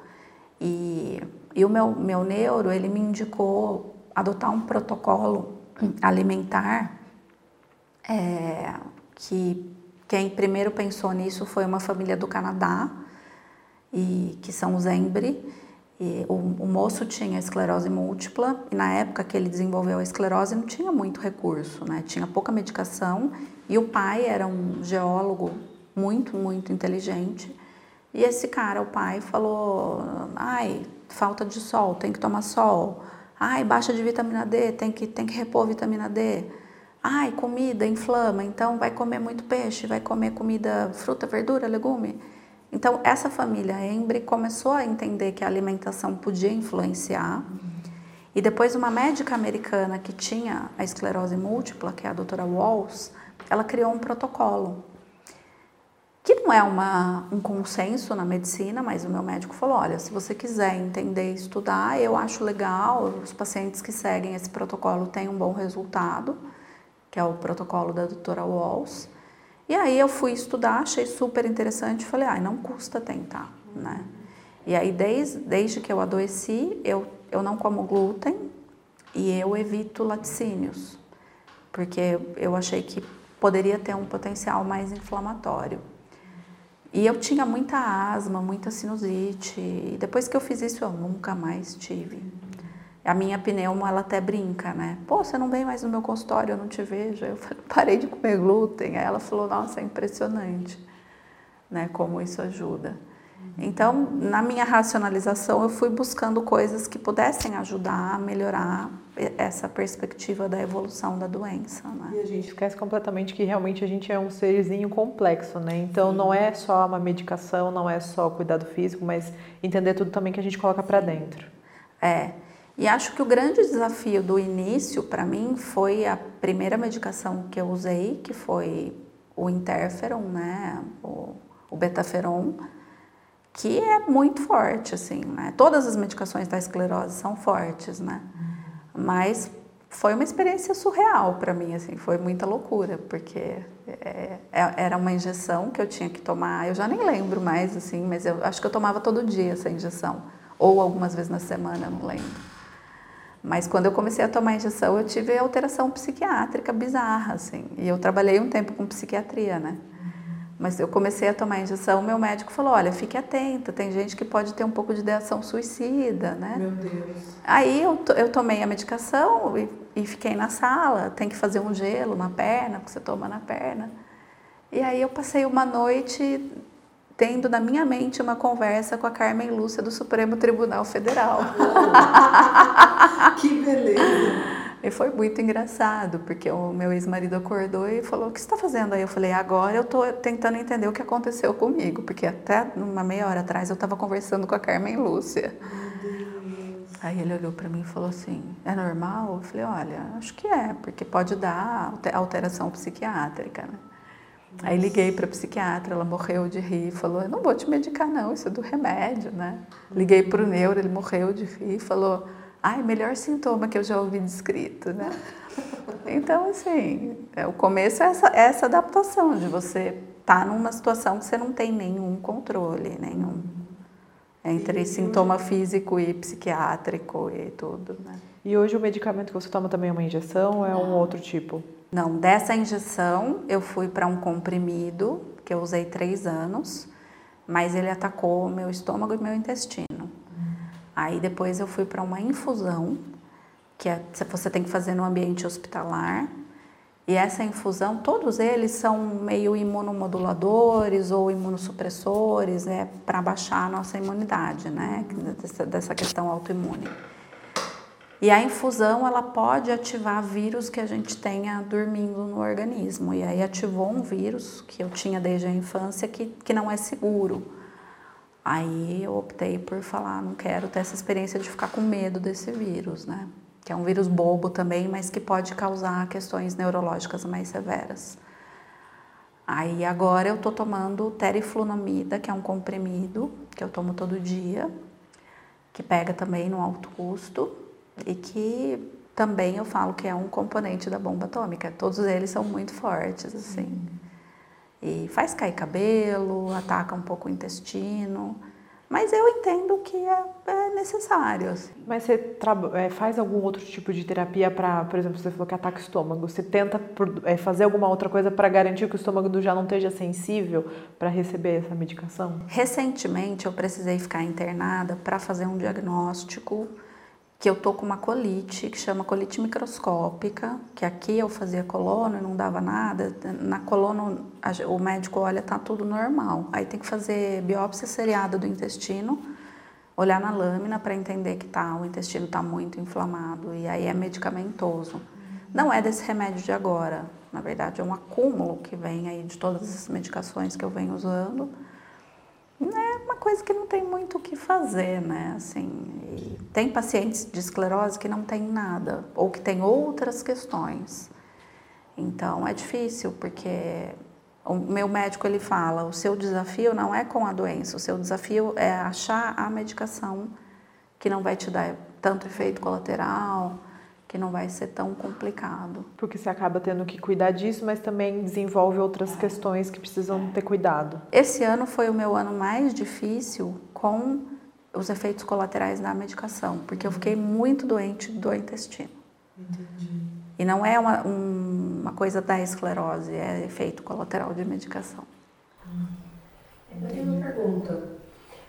Speaker 3: E, e o meu, meu neuro, ele me indicou adotar um protocolo alimentar é, que quem primeiro pensou nisso foi uma família do Canadá, e que são os Embry. E o, o, moço tinha esclerose múltipla e na época que ele desenvolveu a esclerose não tinha muito recurso, né? Tinha pouca medicação e o pai era um geólogo muito, muito inteligente. E esse cara, o pai, falou: "Ai, falta de sol, tem que tomar sol. Ai, baixa de vitamina D, tem que tem que repor vitamina D. Ai, comida inflama, então vai comer muito peixe, vai comer comida, fruta, verdura, legume." Então, essa família Embry começou a entender que a alimentação podia influenciar. E depois, uma médica americana que tinha a esclerose múltipla, que é a doutora Walls, ela criou um protocolo. Que não é uma, um consenso na medicina, mas o meu médico falou: olha, se você quiser entender e estudar, eu acho legal, os pacientes que seguem esse protocolo têm um bom resultado, que é o protocolo da doutora Walls. E aí eu fui estudar, achei super interessante, falei, ah, não custa tentar, né? E aí desde, desde que eu adoeci, eu, eu não como glúten e eu evito laticínios, porque eu achei que poderia ter um potencial mais inflamatório. E eu tinha muita asma, muita sinusite, e depois que eu fiz isso eu nunca mais tive. A minha pneuma, ela até brinca, né? Pô, você não vem mais no meu consultório, eu não te vejo. Eu falei, [laughs] parei de comer glúten. Aí ela falou, nossa, é impressionante, né? Como isso ajuda. Então, na minha racionalização, eu fui buscando coisas que pudessem ajudar a melhorar essa perspectiva da evolução da doença. Né?
Speaker 2: E a gente esquece completamente que realmente a gente é um serzinho complexo, né? Então, Sim. não é só uma medicação, não é só cuidado físico, mas entender tudo também que a gente coloca para dentro.
Speaker 3: É. E acho que o grande desafio do início para mim foi a primeira medicação que eu usei, que foi o interferon, né, o, o betaferon, que é muito forte, assim, né? Todas as medicações da esclerose são fortes, né? Mas foi uma experiência surreal para mim, assim, foi muita loucura, porque é, é, era uma injeção que eu tinha que tomar, eu já nem lembro mais, assim, mas eu acho que eu tomava todo dia essa injeção, ou algumas vezes na semana, não lembro. Mas quando eu comecei a tomar injeção, eu tive alteração psiquiátrica bizarra, assim. E eu trabalhei um tempo com psiquiatria, né? Mas eu comecei a tomar injeção, meu médico falou: olha, fique atenta, tem gente que pode ter um pouco de ideação suicida, né?
Speaker 2: Meu Deus.
Speaker 3: Aí eu, eu tomei a medicação e, e fiquei na sala, tem que fazer um gelo na perna, porque você toma na perna. E aí eu passei uma noite tendo na minha mente uma conversa com a Carmen Lúcia do Supremo Tribunal Federal. [laughs]
Speaker 2: que beleza!
Speaker 3: E foi muito engraçado, porque o meu ex-marido acordou e falou: O que você está fazendo aí? Eu falei: Agora eu estou tentando entender o que aconteceu comigo, porque até uma meia hora atrás eu estava conversando com a Carmen Lúcia. Aí ele olhou para mim e falou assim: É normal? Eu falei: Olha, acho que é, porque pode dar alteração psiquiátrica, né? Aí liguei para a psiquiatra, ela morreu de rir, falou: Eu não vou te medicar, não, isso é do remédio, né? Liguei para o neuro, ele morreu de rir, falou: Ai, melhor sintoma que eu já ouvi descrito, né? Então, assim, é, o começo é essa, é essa adaptação de você estar tá numa situação que você não tem nenhum controle, nenhum. Entre e sintoma hoje... físico e psiquiátrico e tudo, né?
Speaker 2: E hoje o medicamento que você toma também é uma injeção ou é um outro tipo?
Speaker 3: Não, dessa injeção eu fui para um comprimido, que eu usei três anos, mas ele atacou meu estômago e meu intestino. Aí depois eu fui para uma infusão, que é, você tem que fazer no ambiente hospitalar. E essa infusão, todos eles são meio imunomoduladores ou imunossupressores, é para baixar a nossa imunidade, né? Dessa, dessa questão autoimune. E a infusão ela pode ativar vírus que a gente tenha dormindo no organismo. E aí ativou um vírus que eu tinha desde a infância que, que não é seguro. Aí eu optei por falar, não quero ter essa experiência de ficar com medo desse vírus, né? Que é um vírus bobo também, mas que pode causar questões neurológicas mais severas. Aí agora eu tô tomando teriflunomida, que é um comprimido que eu tomo todo dia, que pega também no alto custo e que também eu falo que é um componente da bomba atômica. Todos eles são muito fortes, assim. E faz cair cabelo, ataca um pouco o intestino. Mas eu entendo que é, é necessário. Assim.
Speaker 2: Mas você é, faz algum outro tipo de terapia para, por exemplo, você falou que ataca o estômago. Você tenta é, fazer alguma outra coisa para garantir que o estômago já não esteja sensível para receber essa medicação?
Speaker 3: Recentemente eu precisei ficar internada para fazer um diagnóstico que eu tô com uma colite, que chama colite microscópica, que aqui eu fazia colono e não dava nada. Na colono o médico olha, tá tudo normal. Aí tem que fazer biópsia seriada do intestino, olhar na lâmina para entender que tá, o intestino está muito inflamado e aí é medicamentoso. Não é desse remédio de agora, na verdade é um acúmulo que vem aí de todas as medicações que eu venho usando uma coisa que não tem muito o que fazer, né? Assim, tem pacientes de esclerose que não tem nada ou que tem outras questões. Então é difícil porque o meu médico ele fala, o seu desafio não é com a doença, o seu desafio é achar a medicação que não vai te dar tanto efeito colateral, que não vai ser tão complicado.
Speaker 2: Porque você acaba tendo que cuidar disso, mas também desenvolve outras questões que precisam ter cuidado.
Speaker 3: Esse ano foi o meu ano mais difícil com os efeitos colaterais da medicação, porque eu fiquei muito doente do intestino. Entendi. E não é uma, um, uma coisa da esclerose, é efeito colateral de medicação.
Speaker 4: Eu tenho uma pergunta.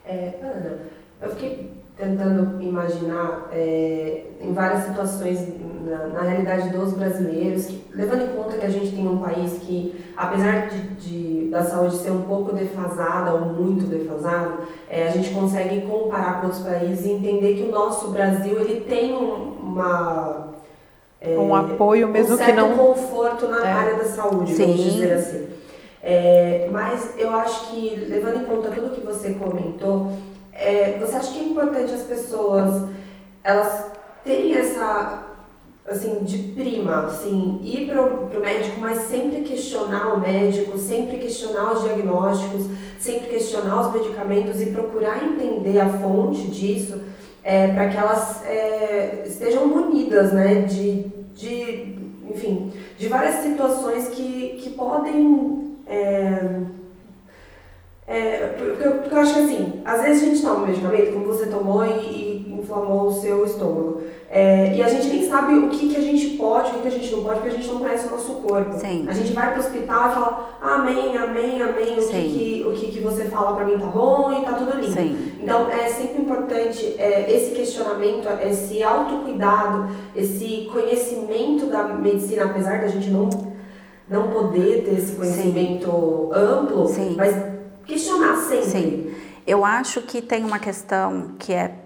Speaker 4: É, Ana, eu fiquei tentando imaginar é, em várias situações na, na, realidade dos brasileiros, que, levando em conta que a gente tem um país que, apesar de, de da saúde ser um pouco defasada ou muito defasada, é, a gente consegue comparar com outros países e entender que o nosso Brasil ele tem uma
Speaker 2: é, um apoio mesmo
Speaker 4: um
Speaker 2: que não
Speaker 4: conforto na é. área da saúde, Sim. vamos dizer assim. É, mas eu acho que levando em conta tudo que você comentou é, você acha que é importante as pessoas elas terem essa assim de prima, assim, ir para o médico, mas sempre questionar o médico, sempre questionar os diagnósticos, sempre questionar os medicamentos e procurar entender a fonte disso, é, para que elas é, estejam munidas, né, de, de, enfim, de várias situações que, que podem é, é, porque, eu, porque eu acho que assim, às vezes a gente toma um medicamento, como você tomou e, e inflamou o seu estômago. É, e a gente nem sabe o que, que a gente pode, o que, que a gente não pode, porque a gente não conhece o nosso corpo.
Speaker 3: Sim.
Speaker 4: A gente vai pro hospital e fala, amém, amém, amém, o, que, que, o que, que você fala pra mim tá bom e tá tudo lindo. Sim. Então é sempre importante é, esse questionamento, esse autocuidado, esse conhecimento da medicina, apesar da gente não, não poder ter esse conhecimento Sim. amplo, mas questionar sempre. Sim.
Speaker 3: Eu acho que tem uma questão que é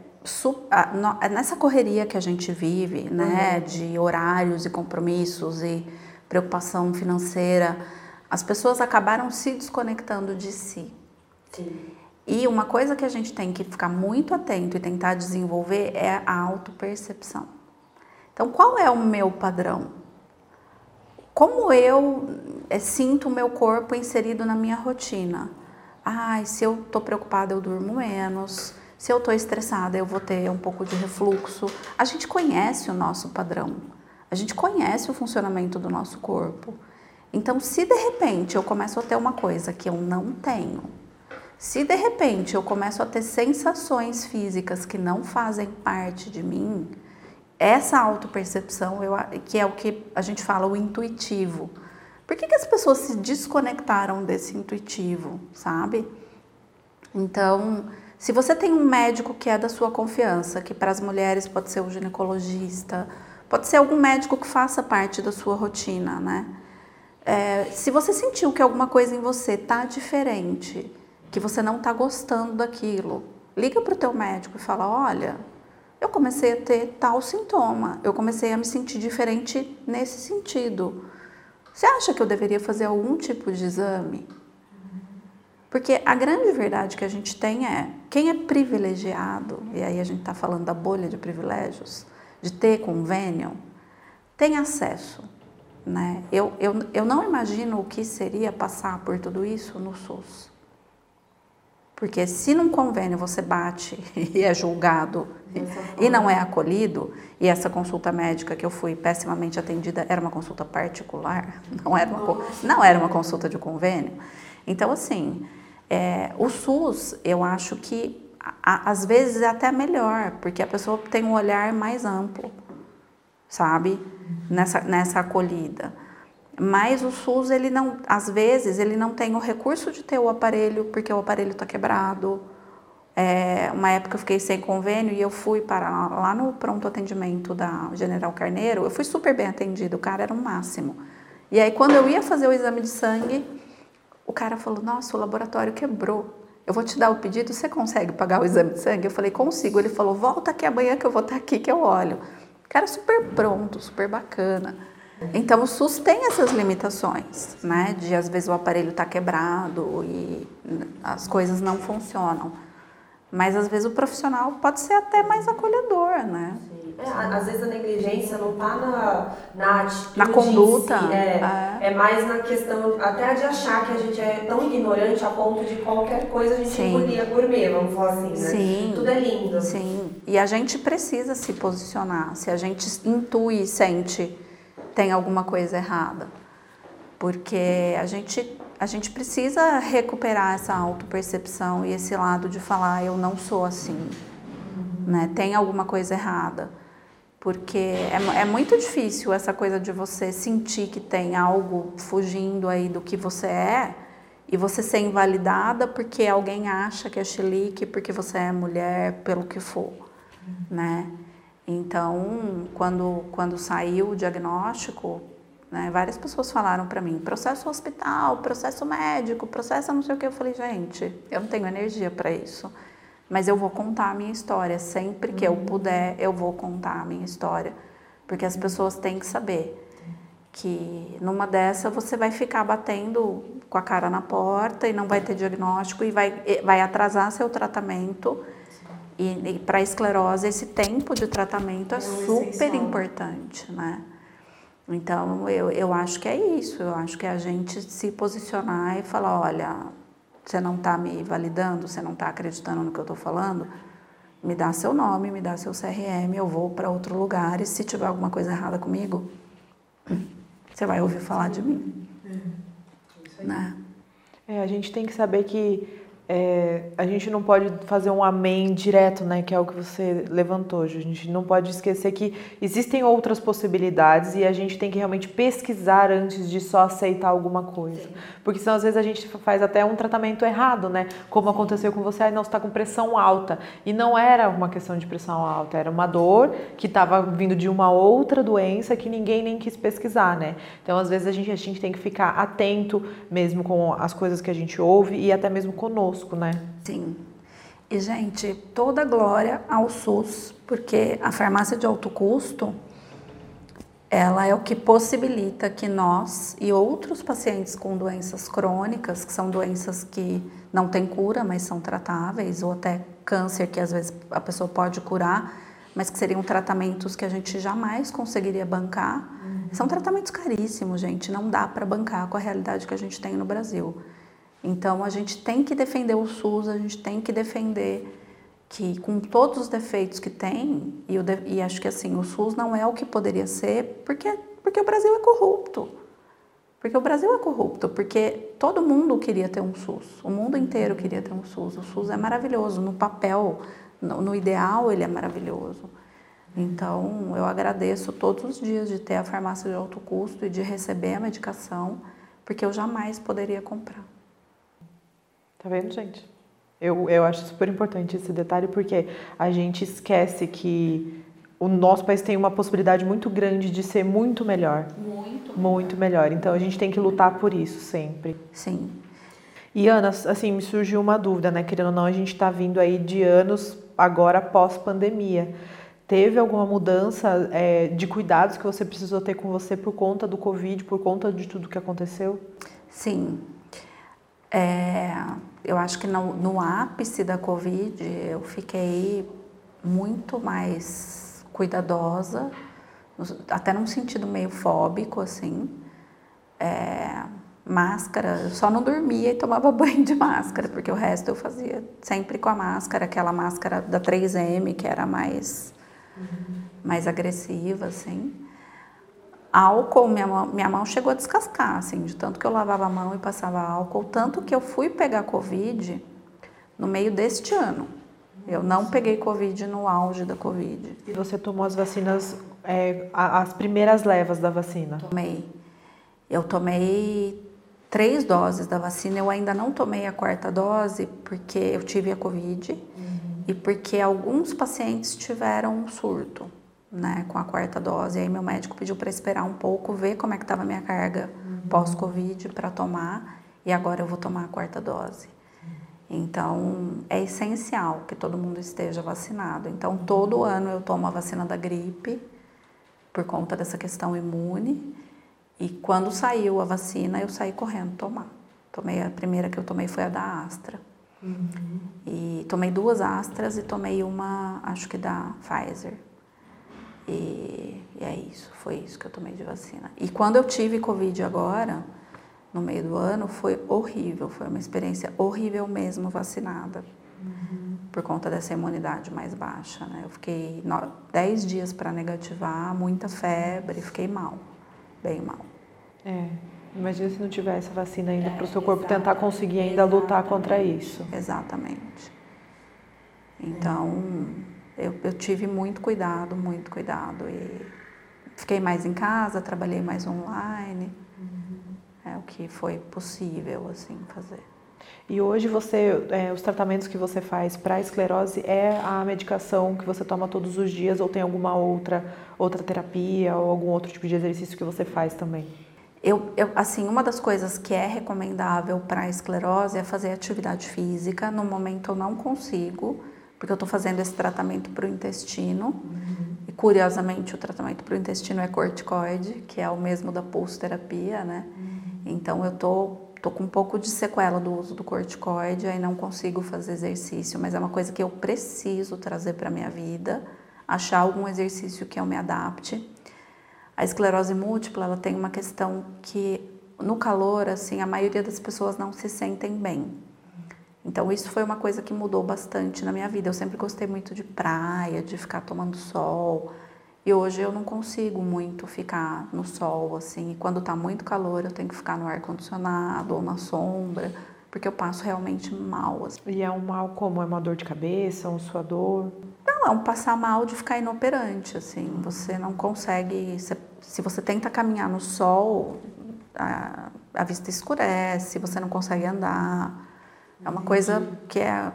Speaker 3: nessa correria que a gente vive, né, uhum. de horários e compromissos e preocupação financeira, as pessoas acabaram se desconectando de si. Sim. E uma coisa que a gente tem que ficar muito atento e tentar desenvolver é a autopercepção. Então, qual é o meu padrão? Como eu é, sinto o meu corpo inserido na minha rotina? Ai, se eu tô preocupada, eu durmo menos. Se eu tô estressada, eu vou ter um pouco de refluxo. A gente conhece o nosso padrão. A gente conhece o funcionamento do nosso corpo. Então, se de repente eu começo a ter uma coisa que eu não tenho, se de repente eu começo a ter sensações físicas que não fazem parte de mim, essa autopercepção, que é o que a gente fala o intuitivo, por que, que as pessoas se desconectaram desse intuitivo, sabe? Então, se você tem um médico que é da sua confiança, que para as mulheres pode ser o ginecologista, pode ser algum médico que faça parte da sua rotina, né? É, se você sentiu que alguma coisa em você tá diferente, que você não tá gostando daquilo, liga para o teu médico e fala, olha, eu comecei a ter tal sintoma, eu comecei a me sentir diferente nesse sentido. Você acha que eu deveria fazer algum tipo de exame? Porque a grande verdade que a gente tem é quem é privilegiado, e aí a gente está falando da bolha de privilégios, de ter convênio, tem acesso. Né? Eu, eu, eu não imagino o que seria passar por tudo isso no SUS. Porque se num convênio você bate [laughs] e é julgado e não é acolhido, e essa consulta médica que eu fui pessimamente atendida era uma consulta particular, não era uma, não era uma consulta de convênio. Então, assim, é, o SUS, eu acho que a, às vezes é até melhor, porque a pessoa tem um olhar mais amplo, sabe? Nessa, nessa acolhida. Mas o SUS, ele não, às vezes, ele não tem o recurso de ter o aparelho, porque o aparelho está quebrado. É, uma época eu fiquei sem convênio e eu fui para lá no pronto atendimento da General Carneiro, eu fui super bem atendida, o cara era um máximo. E aí quando eu ia fazer o exame de sangue, o cara falou: "Nossa, o laboratório quebrou. Eu vou te dar o pedido, você consegue pagar o exame de sangue?" Eu falei: "Consigo". Ele falou: "Volta aqui amanhã que eu vou estar aqui que eu olho". O cara super pronto, super bacana. Então o SUS tem essas limitações, né? De às vezes o aparelho está quebrado e as coisas não funcionam. Mas às vezes o profissional pode ser até mais acolhedor, né?
Speaker 4: É, às vezes a negligência não está na, na atitude.
Speaker 3: Na conduta.
Speaker 4: Si, é, é. é, mais na questão até de achar que a gente é tão ignorante a ponto de qualquer coisa a gente Sim. engolir gourmet, vamos falar assim, né?
Speaker 3: Sim.
Speaker 4: Tudo é lindo.
Speaker 3: Sim. E a gente precisa se posicionar. Se a gente intui e sente tem alguma coisa errada. Porque a gente, a gente precisa recuperar essa autopercepção e esse lado de falar, eu não sou assim. Né? Tem alguma coisa errada. Porque é, é muito difícil essa coisa de você sentir que tem algo fugindo aí do que você é e você ser invalidada porque alguém acha que é chilique, porque você é mulher, pelo que for, né? Então, quando, quando saiu o diagnóstico, né, várias pessoas falaram para mim: processo hospital, processo médico, processo não sei o que. Eu falei: gente, eu não tenho energia para isso. Mas eu vou contar a minha história. Sempre que eu uhum. puder, eu vou contar a minha história. Porque as pessoas têm que saber que numa dessa você vai ficar batendo com a cara na porta e não vai ter diagnóstico e vai, vai atrasar seu tratamento e, e para esclerose, esse tempo de tratamento é, é super essencial. importante, né? Então, eu, eu acho que é isso. Eu acho que é a gente se posicionar e falar: olha, você não está me validando, você não está acreditando no que eu estou falando, me dá seu nome, me dá seu CRM, eu vou para outro lugar e se tiver alguma coisa errada comigo, [clears throat] você vai ouvir falar de mim. É, né?
Speaker 2: é a gente tem que saber que é, a gente não pode fazer um amém direto, né, que é o que você levantou. A gente não pode esquecer que existem outras possibilidades e a gente tem que realmente pesquisar antes de só aceitar alguma coisa. Sim. Porque senão às vezes a gente faz até um tratamento errado, né? Como aconteceu com você, aí não está com pressão alta. E não era uma questão de pressão alta, era uma dor que estava vindo de uma outra doença que ninguém nem quis pesquisar, né? Então às vezes a gente, a gente tem que ficar atento mesmo com as coisas que a gente ouve e até mesmo conosco conosco, né?
Speaker 3: Sim. E, gente, toda glória ao SUS, porque a farmácia de alto custo, ela é o que possibilita que nós e outros pacientes com doenças crônicas, que são doenças que não têm cura, mas são tratáveis, ou até câncer, que às vezes a pessoa pode curar, mas que seriam tratamentos que a gente jamais conseguiria bancar. Uhum. São tratamentos caríssimos, gente, não dá para bancar com a realidade que a gente tem no Brasil. Então a gente tem que defender o SUS, a gente tem que defender que com todos os defeitos que tem, e, e acho que assim, o SUS não é o que poderia ser, porque, porque o Brasil é corrupto. Porque o Brasil é corrupto, porque todo mundo queria ter um SUS, o mundo inteiro queria ter um SUS. O SUS é maravilhoso, no papel, no, no ideal ele é maravilhoso. Então eu agradeço todos os dias de ter a farmácia de alto custo e de receber a medicação, porque eu jamais poderia comprar.
Speaker 2: Tá vendo, gente? Eu, eu acho super importante esse detalhe porque a gente esquece que o nosso país tem uma possibilidade muito grande de ser muito melhor.
Speaker 3: Muito.
Speaker 2: Muito melhor. Então a gente tem que lutar por isso sempre.
Speaker 3: Sim.
Speaker 2: E Ana, assim, me surgiu uma dúvida, né? Querendo ou não, a gente está vindo aí de anos agora pós-pandemia. Teve alguma mudança é, de cuidados que você precisou ter com você por conta do Covid, por conta de tudo que aconteceu?
Speaker 3: Sim. É, eu acho que no, no ápice da Covid eu fiquei muito mais cuidadosa, até num sentido meio fóbico, assim. É, Máscara, eu só não dormia e tomava [laughs] banho de máscara, porque o resto eu fazia sempre com a máscara, aquela máscara da 3M, que era mais, uhum. mais agressiva, assim. Álcool, minha mão, minha mão chegou a descascar, assim, de tanto que eu lavava a mão e passava álcool, tanto que eu fui pegar Covid no meio deste ano. Eu não peguei Covid no auge da Covid.
Speaker 2: E você tomou as vacinas, é, as primeiras levas da vacina?
Speaker 3: Tomei. Eu tomei três doses da vacina. Eu ainda não tomei a quarta dose porque eu tive a Covid uhum. e porque alguns pacientes tiveram um surto, né, com a quarta dose. E aí meu médico pediu para esperar um pouco, ver como é que estava a minha carga uhum. pós-Covid para tomar. E agora eu vou tomar a quarta dose. Então, é essencial que todo mundo esteja vacinado. Então, todo ano eu tomo a vacina da gripe, por conta dessa questão imune. E quando saiu a vacina, eu saí correndo tomar. Tomei a primeira que eu tomei foi a da Astra. Uhum. E tomei duas Astras e tomei uma, acho que da Pfizer. E, e é isso, foi isso que eu tomei de vacina. E quando eu tive Covid agora, no meio do ano foi horrível, foi uma experiência horrível mesmo vacinada. Uhum. Por conta dessa imunidade mais baixa, né? Eu fiquei 10 dias para negativar, muita febre, fiquei mal, bem mal.
Speaker 2: É, imagina se não tivesse vacina ainda é, para o seu corpo tentar conseguir ainda lutar contra isso.
Speaker 3: Exatamente. Então, eu, eu tive muito cuidado, muito cuidado. E fiquei mais em casa, trabalhei mais online é o que foi possível assim fazer.
Speaker 2: E hoje você, é, os tratamentos que você faz para esclerose é a medicação que você toma todos os dias ou tem alguma outra outra terapia ou algum outro tipo de exercício que você faz também?
Speaker 3: Eu, eu assim, uma das coisas que é recomendável para esclerose é fazer atividade física. No momento eu não consigo, porque eu estou fazendo esse tratamento para o intestino. Uhum. E curiosamente o tratamento para o intestino é corticoide, que é o mesmo da pulsoterapia, né? Uhum. Então eu tô, tô com um pouco de sequela do uso do corticoide, aí não consigo fazer exercício, mas é uma coisa que eu preciso trazer para minha vida, achar algum exercício que eu me adapte. A esclerose múltipla, ela tem uma questão que no calor, assim, a maioria das pessoas não se sentem bem. Então isso foi uma coisa que mudou bastante na minha vida. Eu sempre gostei muito de praia, de ficar tomando sol, e hoje eu não consigo muito ficar no sol, assim. E quando tá muito calor, eu tenho que ficar no ar-condicionado ou na sombra, porque eu passo realmente mal. Assim.
Speaker 2: E é um mal como? É uma dor de cabeça, um suador?
Speaker 3: Não, é um passar mal de ficar inoperante, assim. Você não consegue... Se você tenta caminhar no sol, a, a vista escurece, você não consegue andar. É uma coisa que é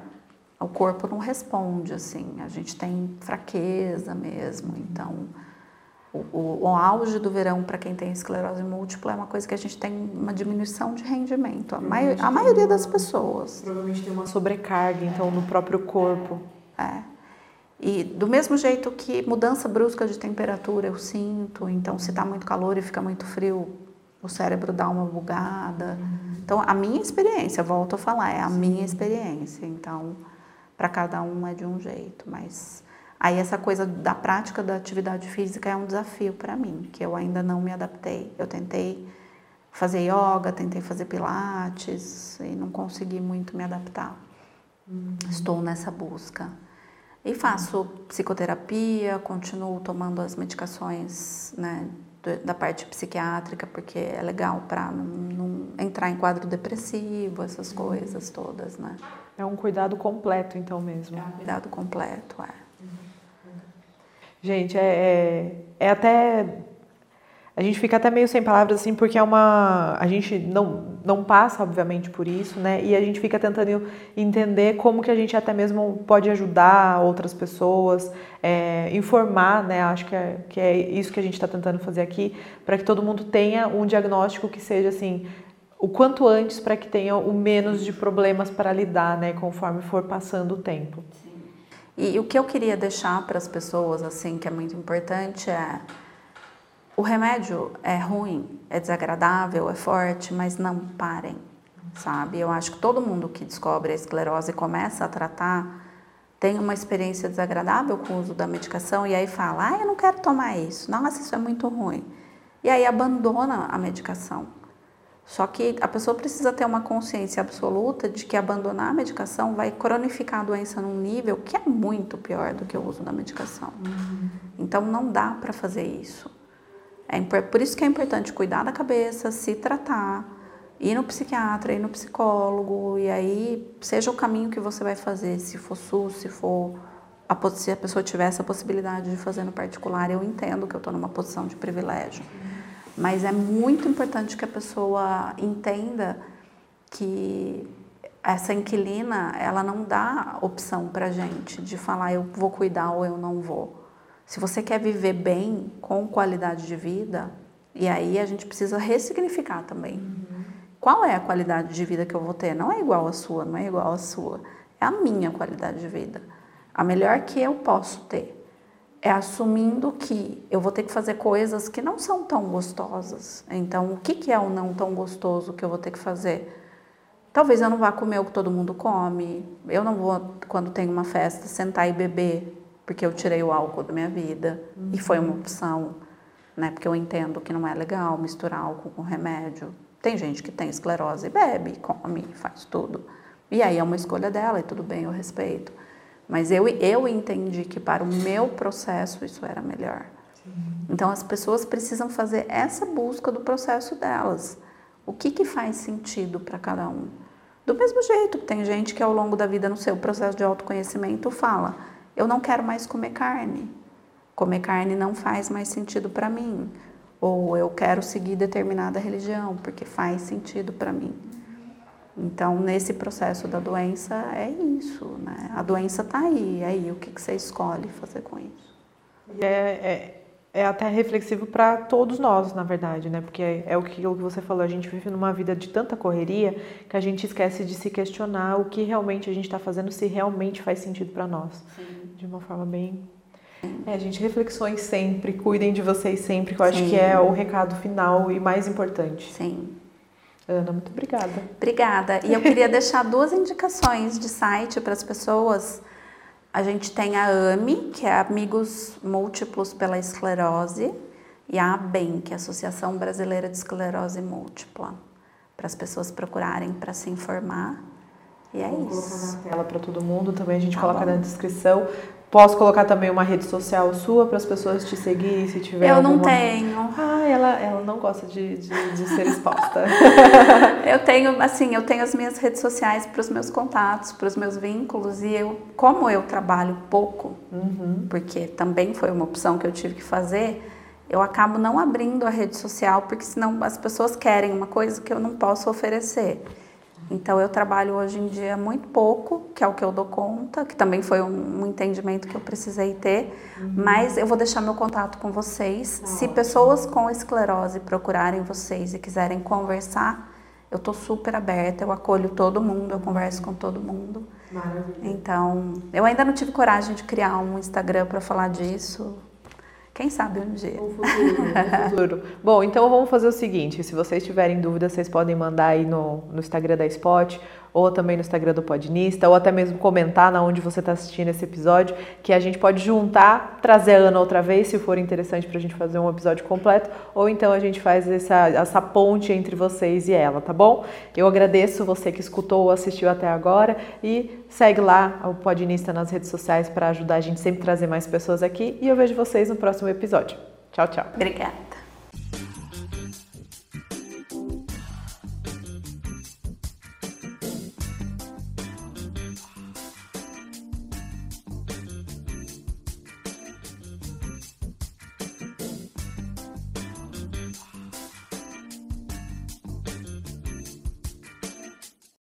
Speaker 3: o corpo não responde, assim, a gente tem fraqueza mesmo, então o, o, o auge do verão para quem tem esclerose múltipla é uma coisa que a gente tem uma diminuição de rendimento, a, mai, a maioria das pessoas.
Speaker 2: Provavelmente tem uma sobrecarga, então, no próprio corpo.
Speaker 3: É. E do mesmo jeito que mudança brusca de temperatura eu sinto, então se está muito calor e fica muito frio, o cérebro dá uma bugada. Então, a minha experiência, volto a falar, é a minha experiência. Então, para cada um é de um jeito, mas aí essa coisa da prática da atividade física é um desafio para mim, que eu ainda não me adaptei. Eu tentei fazer yoga, tentei fazer pilates e não consegui muito me adaptar. Uhum. Estou nessa busca. E faço psicoterapia, continuo tomando as medicações né, da parte psiquiátrica, porque é legal para não, não, entrar em quadro depressivo, essas uhum. coisas todas, né?
Speaker 2: É um cuidado completo, então mesmo. É
Speaker 3: um cuidado completo, é.
Speaker 2: Gente, é, é, é até a gente fica até meio sem palavras assim, porque é uma. A gente não, não passa, obviamente, por isso, né? E a gente fica tentando entender como que a gente até mesmo pode ajudar outras pessoas, é, informar, né? Acho que é, que é isso que a gente está tentando fazer aqui, para que todo mundo tenha um diagnóstico que seja assim. O quanto antes para que tenha o menos de problemas para lidar, né, conforme for passando o tempo.
Speaker 3: E o que eu queria deixar para as pessoas, assim, que é muito importante, é o remédio é ruim, é desagradável, é forte, mas não parem, sabe? Eu acho que todo mundo que descobre a esclerose e começa a tratar tem uma experiência desagradável com o uso da medicação e aí fala: "Ah, eu não quero tomar isso. Nossa, isso é muito ruim". E aí abandona a medicação. Só que a pessoa precisa ter uma consciência absoluta de que abandonar a medicação vai cronificar a doença num nível que é muito pior do que o uso da medicação. Uhum. Então não dá para fazer isso. É por isso que é importante cuidar da cabeça, se tratar, ir no psiquiatra, ir no psicólogo, e aí seja o caminho que você vai fazer, se for SUS, se for a, se a pessoa tiver essa possibilidade de fazer no particular, eu entendo que eu estou numa posição de privilégio. Mas é muito importante que a pessoa entenda que essa inquilina, ela não dá opção para gente de falar eu vou cuidar ou eu não vou. Se você quer viver bem, com qualidade de vida, e aí a gente precisa ressignificar também. Uhum. Qual é a qualidade de vida que eu vou ter? Não é igual à sua, não é igual à sua. É a minha qualidade de vida. A melhor que eu posso ter é assumindo que eu vou ter que fazer coisas que não são tão gostosas. Então, o que, que é o não tão gostoso que eu vou ter que fazer? Talvez eu não vá comer o que todo mundo come. Eu não vou, quando tem uma festa, sentar e beber, porque eu tirei o álcool da minha vida. Uhum. E foi uma opção, né? Porque eu entendo que não é legal misturar álcool com remédio. Tem gente que tem esclerose e bebe, come, faz tudo. E aí é uma escolha dela e tudo bem, eu respeito. Mas eu, eu entendi que para o meu processo isso era melhor. Sim. Então as pessoas precisam fazer essa busca do processo delas. O que, que faz sentido para cada um? Do mesmo jeito que tem gente que ao longo da vida, no seu processo de autoconhecimento, fala: Eu não quero mais comer carne. Comer carne não faz mais sentido para mim. Ou eu quero seguir determinada religião, porque faz sentido para mim. Então, nesse processo da doença, é isso, né? A doença está aí, e aí o que, que, você escolhe fazer com isso?
Speaker 2: É, é, é até reflexivo para todos nós, na verdade, né? Porque é, é o que você falou, a gente vive numa vida de tanta correria que a gente esquece de se questionar o que realmente a gente está fazendo, se realmente faz sentido para nós. Sim. De uma forma bem é, gente, reflexões sempre, cuidem de vocês sempre, que eu Sim. acho que é o recado final e mais importante.
Speaker 3: Sim.
Speaker 2: Ana, muito obrigada.
Speaker 3: Obrigada. E eu queria deixar duas indicações de site para as pessoas. A gente tem a AMI, que é Amigos Múltiplos pela Esclerose, e a ABEM, que é a Associação Brasileira de Esclerose Múltipla, para as pessoas procurarem para se informar. E é
Speaker 2: Vou
Speaker 3: isso.
Speaker 2: na tela para todo mundo, também a gente tá coloca bom. na descrição. Posso colocar também uma rede social sua para as pessoas te seguirem se tiver
Speaker 3: Eu
Speaker 2: alguma...
Speaker 3: não tenho.
Speaker 2: Ah, ela, ela não gosta de, de, de ser exposta. [laughs]
Speaker 3: eu tenho, assim, eu tenho as minhas redes sociais para os meus contatos, para os meus vínculos e eu, como eu trabalho pouco, uhum. porque também foi uma opção que eu tive que fazer, eu acabo não abrindo a rede social porque senão as pessoas querem uma coisa que eu não posso oferecer. Então eu trabalho hoje em dia muito pouco, que é o que eu dou conta, que também foi um, um entendimento que eu precisei ter, uhum. mas eu vou deixar meu contato com vocês. Ah, Se pessoas com esclerose procurarem vocês e quiserem conversar, eu estou super aberta, eu acolho todo mundo, eu converso com todo mundo. Maravilha. Então, eu ainda não tive coragem de criar um Instagram para falar disso. Quem sabe um dia.
Speaker 2: No futuro, no futuro. [laughs] Bom, então vamos fazer o seguinte: se vocês tiverem dúvidas, vocês podem mandar aí no, no Instagram da Spot ou também no Instagram do Podnista, ou até mesmo comentar na onde você está assistindo esse episódio, que a gente pode juntar, trazer a Ana outra vez, se for interessante para a gente fazer um episódio completo, ou então a gente faz essa, essa ponte entre vocês e ela, tá bom? Eu agradeço você que escutou ou assistiu até agora e segue lá o Podnista nas redes sociais para ajudar a gente sempre trazer mais pessoas aqui e eu vejo vocês no próximo episódio. Tchau, tchau.
Speaker 3: Obrigada.